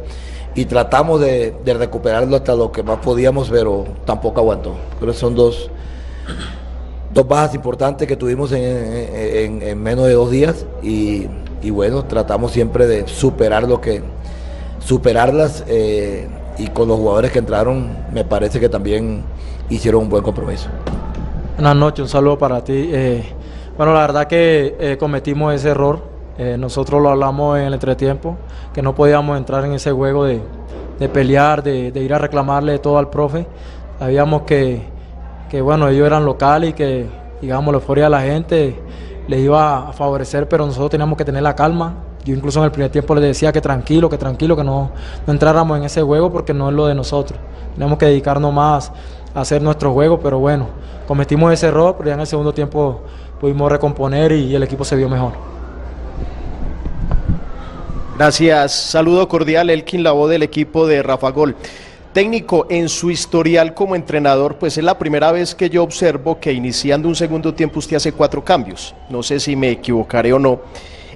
y tratamos de, recuperarlo hasta lo que más podíamos, pero tampoco aguantó. Pero son dos, dos bajas importantes que tuvimos en, menos de dos días y bueno, tratamos siempre de superar lo que, superarlas eh, y con los jugadores que entraron me parece que también hicieron un buen compromiso. Buenas noches, un saludo para ti. Eh, bueno, la verdad que eh, cometimos ese error. nosotros lo hablamos en el entretiempo, que no podíamos entrar en ese juego de, pelear, de, ir a reclamarle todo al profe. Sabíamos que, que, bueno, ellos eran locales y que, digamos, la euforia de la gente les iba a favorecer, pero nosotros teníamos que tener la calma, yo incluso en el primer tiempo les decía que tranquilo, que tranquilo, que no, no entráramos en ese juego porque no es lo de nosotros. Tenemos que dedicarnos más a hacer nuestro juego, pero bueno, cometimos ese error, pero ya en el segundo tiempo pudimos recomponer y, el equipo se vio mejor. Gracias. Saludo cordial, Elkin voz del equipo de Rafa Gol. Técnico, en su historial como entrenador, pues es la primera vez que yo observo que iniciando un segundo tiempo usted hace cuatro cambios. No sé si me equivocaré o no.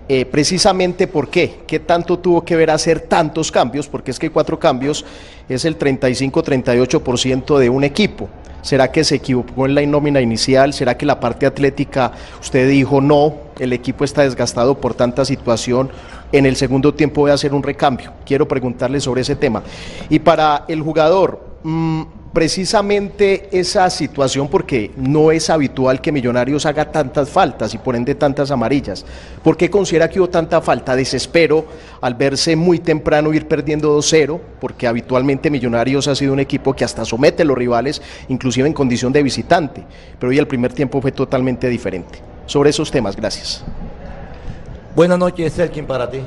Eh, precisamente por qué, qué tanto tuvo que ver hacer tantos cambios, porque es que cuatro cambios es el 35-38% de un equipo. ¿Será que se equivocó en la nómina inicial? ¿Será que la parte atlética usted dijo no, el equipo está desgastado por tanta situación? En el segundo tiempo voy a hacer un recambio. Quiero preguntarle sobre ese tema. Y para el jugador, mm, precisamente esa situación, porque no es habitual que Millonarios haga tantas faltas y por ende tantas amarillas. ¿Por qué considera que hubo tanta falta? Desespero al verse muy temprano ir perdiendo 2-0, porque habitualmente Millonarios ha sido un equipo que hasta somete a los rivales, inclusive en condición de visitante, pero hoy el primer tiempo fue totalmente diferente. Sobre esos temas, gracias. Buenas noches, Elkin, para ti.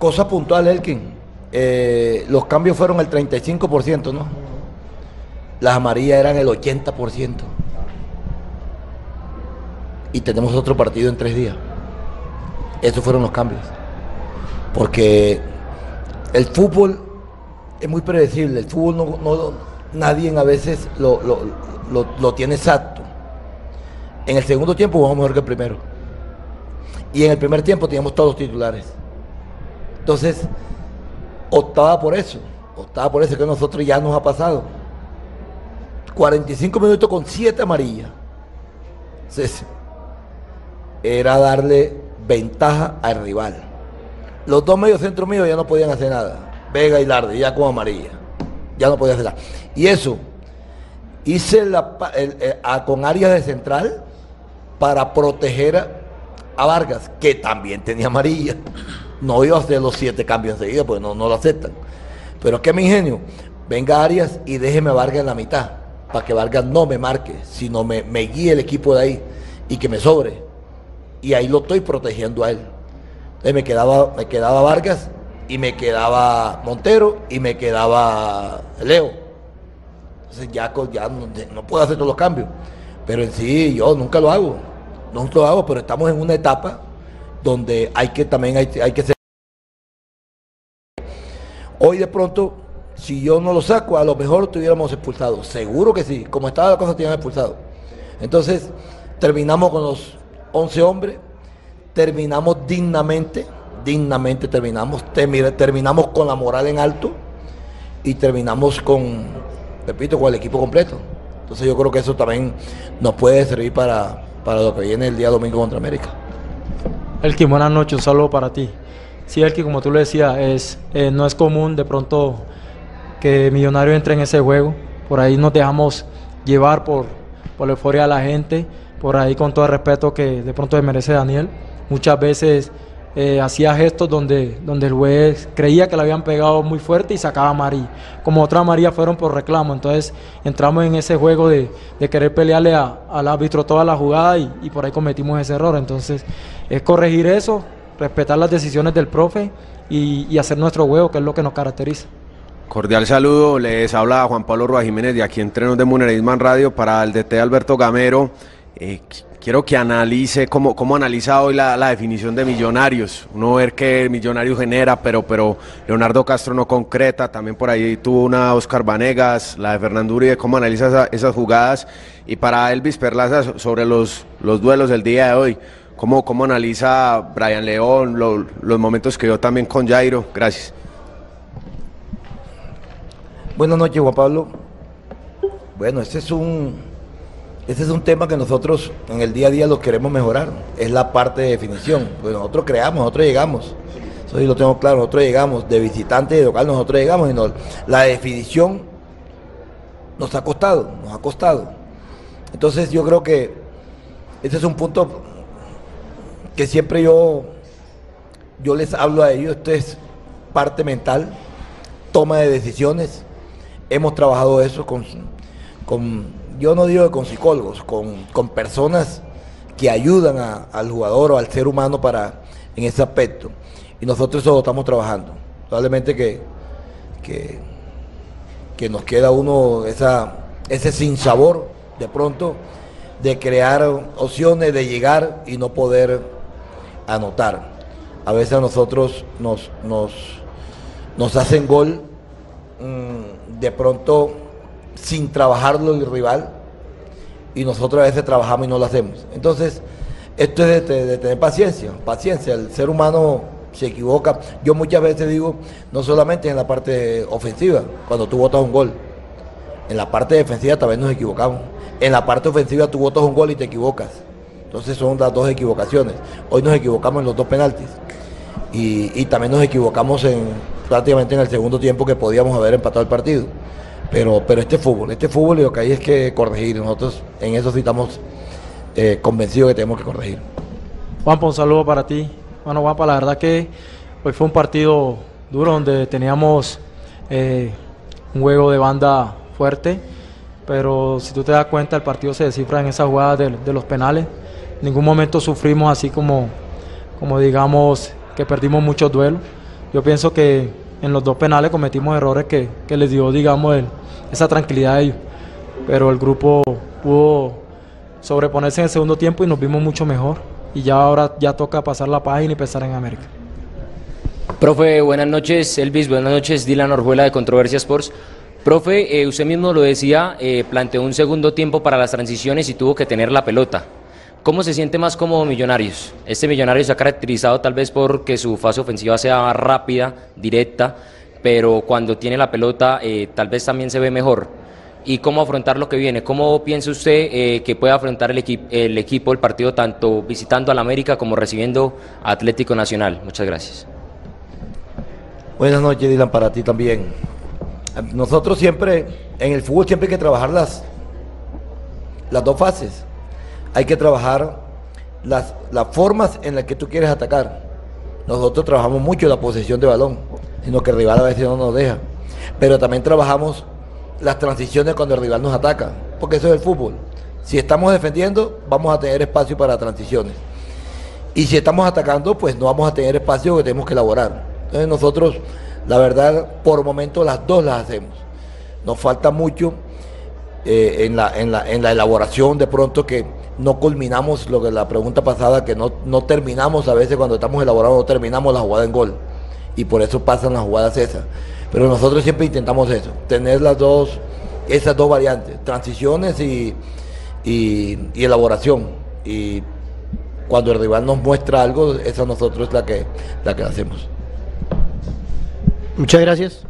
Cosa puntual, Elkin eh, los cambios fueron el 35%, ¿no? Las amarillas eran el 80%. Y tenemos otro partido en tres días. Esos fueron los cambios. Porque el fútbol es muy predecible. El fútbol no, nadie a veces lo, lo, tiene exacto. En el segundo tiempo jugamos mejor que el primero. Y en el primer tiempo teníamos todos los titulares. Entonces, optaba por eso, optaba por eso que a nosotros ya nos ha pasado. 45 minutos con 7 amarillas. era darle ventaja al rival. Los dos medios centros míos ya no podían hacer nada. Vega y Larde, ya con amarilla. Ya no podían hacer nada. Y eso, hice la, con áreas de central para proteger a Vargas, que también tenía amarilla. No iba a hacer los siete cambios enseguida, porque no, no lo aceptan. Pero es que mi ingenio, venga Arias y déjeme a Vargas en la mitad, para que Vargas no me marque, sino me, me guíe el equipo de ahí y que me sobre. Y ahí lo estoy protegiendo a él. Entonces me quedaba, me quedaba Vargas y me quedaba Montero y me quedaba Leo. Entonces ya, no, puedo hacer todos los cambios. Pero en sí yo nunca lo hago. Nunca lo hago, pero estamos en una etapa donde hay que también hay, hay que ser Hoy de pronto, si yo no lo saco, a lo mejor estuviéramos expulsados. Seguro que sí. Como estaba la cosa, estarían expulsados. Entonces, terminamos con los 11 hombres, terminamos dignamente, dignamente terminamos, terminamos con la moral en alto y terminamos con, repito, con el equipo completo. Entonces yo creo que eso también nos puede servir para, para lo que viene el día domingo contra América. Elkin, buenas noches, un saludo para ti. Sí, Elkin, como tú le decías, es, eh, no es común de pronto que Millonario entre en ese juego. Por ahí nos dejamos llevar por, por la euforia de la gente, por ahí con todo el respeto que de pronto merece Daniel. Muchas veces eh, hacía gestos donde, donde el juez creía que le habían pegado muy fuerte y sacaba a María. Como otra María fueron por reclamo. Entonces entramos en ese juego de, querer pelearle al árbitro toda la jugada y, por ahí cometimos ese error. Entonces es corregir eso, respetar las decisiones del profe y, hacer nuestro juego, que es lo que nos caracteriza. Cordial saludo, les habla Juan Pablo Roa Jiménez de aquí Entrenos de Munerisman Radio para el DT Alberto Gamero. Eh, quiero que analice cómo, cómo analiza hoy la, definición de Millonarios. Uno ver que Millonarios genera, pero, pero Leonardo Castro no concreta. También por ahí tuvo una Oscar Vanegas, la de Fernando Uribe. ¿Cómo analiza esas jugadas? Y para Elvis Perlaza sobre los, los duelos del día de hoy. ¿Cómo, cómo analiza Brian León los momentos que vio también con Jairo? Gracias. Buenas noches, Juan Pablo. Bueno, este es un ese es un tema que nosotros en el día a día lo queremos mejorar. Es la parte de definición. Pues nosotros creamos, nosotros llegamos. Eso sí lo tengo claro. Nosotros llegamos de visitante de local, nosotros llegamos. Y la definición nos ha costado, nos ha costado. Entonces yo creo que ese es un punto que siempre yo, yo les hablo a ellos. Esto es parte mental, toma de decisiones. Hemos trabajado eso con, con yo no digo con psicólogos, con, personas que ayudan al jugador o al ser humano para en ese aspecto. Y nosotros eso lo estamos trabajando. Probablemente que, que, nos queda uno esa, ese sinsabor de pronto de crear opciones, de llegar y no poder anotar. A veces a nosotros nos, nos, nos hacen gol mm, de pronto sin trabajarlo el rival y nosotros a veces trabajamos y no lo hacemos. Entonces, esto es de, tener paciencia, paciencia. El ser humano se equivoca. Yo muchas veces digo, no solamente en la parte ofensiva, cuando tú votas un gol, en la parte defensiva también nos equivocamos. En la parte ofensiva tú votas un gol y te equivocas. Entonces son las dos equivocaciones. Hoy nos equivocamos en los dos penaltis. Y, y también nos equivocamos en prácticamente en el segundo tiempo que podíamos haber empatado el partido. Pero, pero este fútbol, este fútbol y lo que hay es que corregir. Nosotros en eso sí estamos eh, convencidos que tenemos que corregir. Juanpa, un saludo para ti. Bueno, Juanpa, la verdad que hoy fue un partido duro donde teníamos eh, un juego de banda fuerte, pero si tú te das cuenta, el partido se descifra en esa jugada de, los penales. Ningún momento sufrimos así como, como digamos que perdimos muchos duelos. Yo pienso que en los dos penales cometimos errores que, que les dio, digamos, esa tranquilidad a ellos. Pero el grupo pudo sobreponerse en el segundo tiempo y nos vimos mucho mejor. Y ya ahora ya toca pasar la página y pensar en América. Profe, buenas noches. Elvis, buenas noches. Dylan Orjuela de Controversia Sports. Profe, eh, usted mismo lo decía, eh, planteó un segundo tiempo para las transiciones y tuvo que tener la pelota. ¿Cómo se siente más cómodo Millonarios? Este Millonario se ha caracterizado tal vez porque su fase ofensiva sea rápida, directa, pero cuando tiene la pelota eh, tal vez también se ve mejor. ¿Y cómo afrontar lo que viene? ¿Cómo piensa usted eh, que puede afrontar el, el equipo, el partido, tanto visitando al América como recibiendo a Atlético Nacional? Muchas gracias. Buenas noches, Dylan, para ti también. Nosotros siempre, en el fútbol siempre hay que trabajar las, las dos fases hay que trabajar las, las formas en las que tú quieres atacar. Nosotros trabajamos mucho la posesión de balón, sino que el rival a veces no nos deja. Pero también trabajamos las transiciones cuando el rival nos ataca, porque eso es el fútbol. Si estamos defendiendo, vamos a tener espacio para transiciones. Y si estamos atacando, pues no vamos a tener espacio que tenemos que elaborar. Entonces nosotros, la verdad, por momento las dos las hacemos. Nos falta mucho eh, en, la, en, la, en la elaboración de pronto que no culminamos lo que la pregunta pasada, que no, no terminamos a veces cuando estamos elaborando, no terminamos la jugada en gol. Y por eso pasan las jugadas esas. Pero nosotros siempre intentamos eso, tener las dos, esas dos variantes, transiciones y, y, elaboración. Y cuando el rival nos muestra algo, esa nosotros es la que, la que hacemos. Muchas gracias.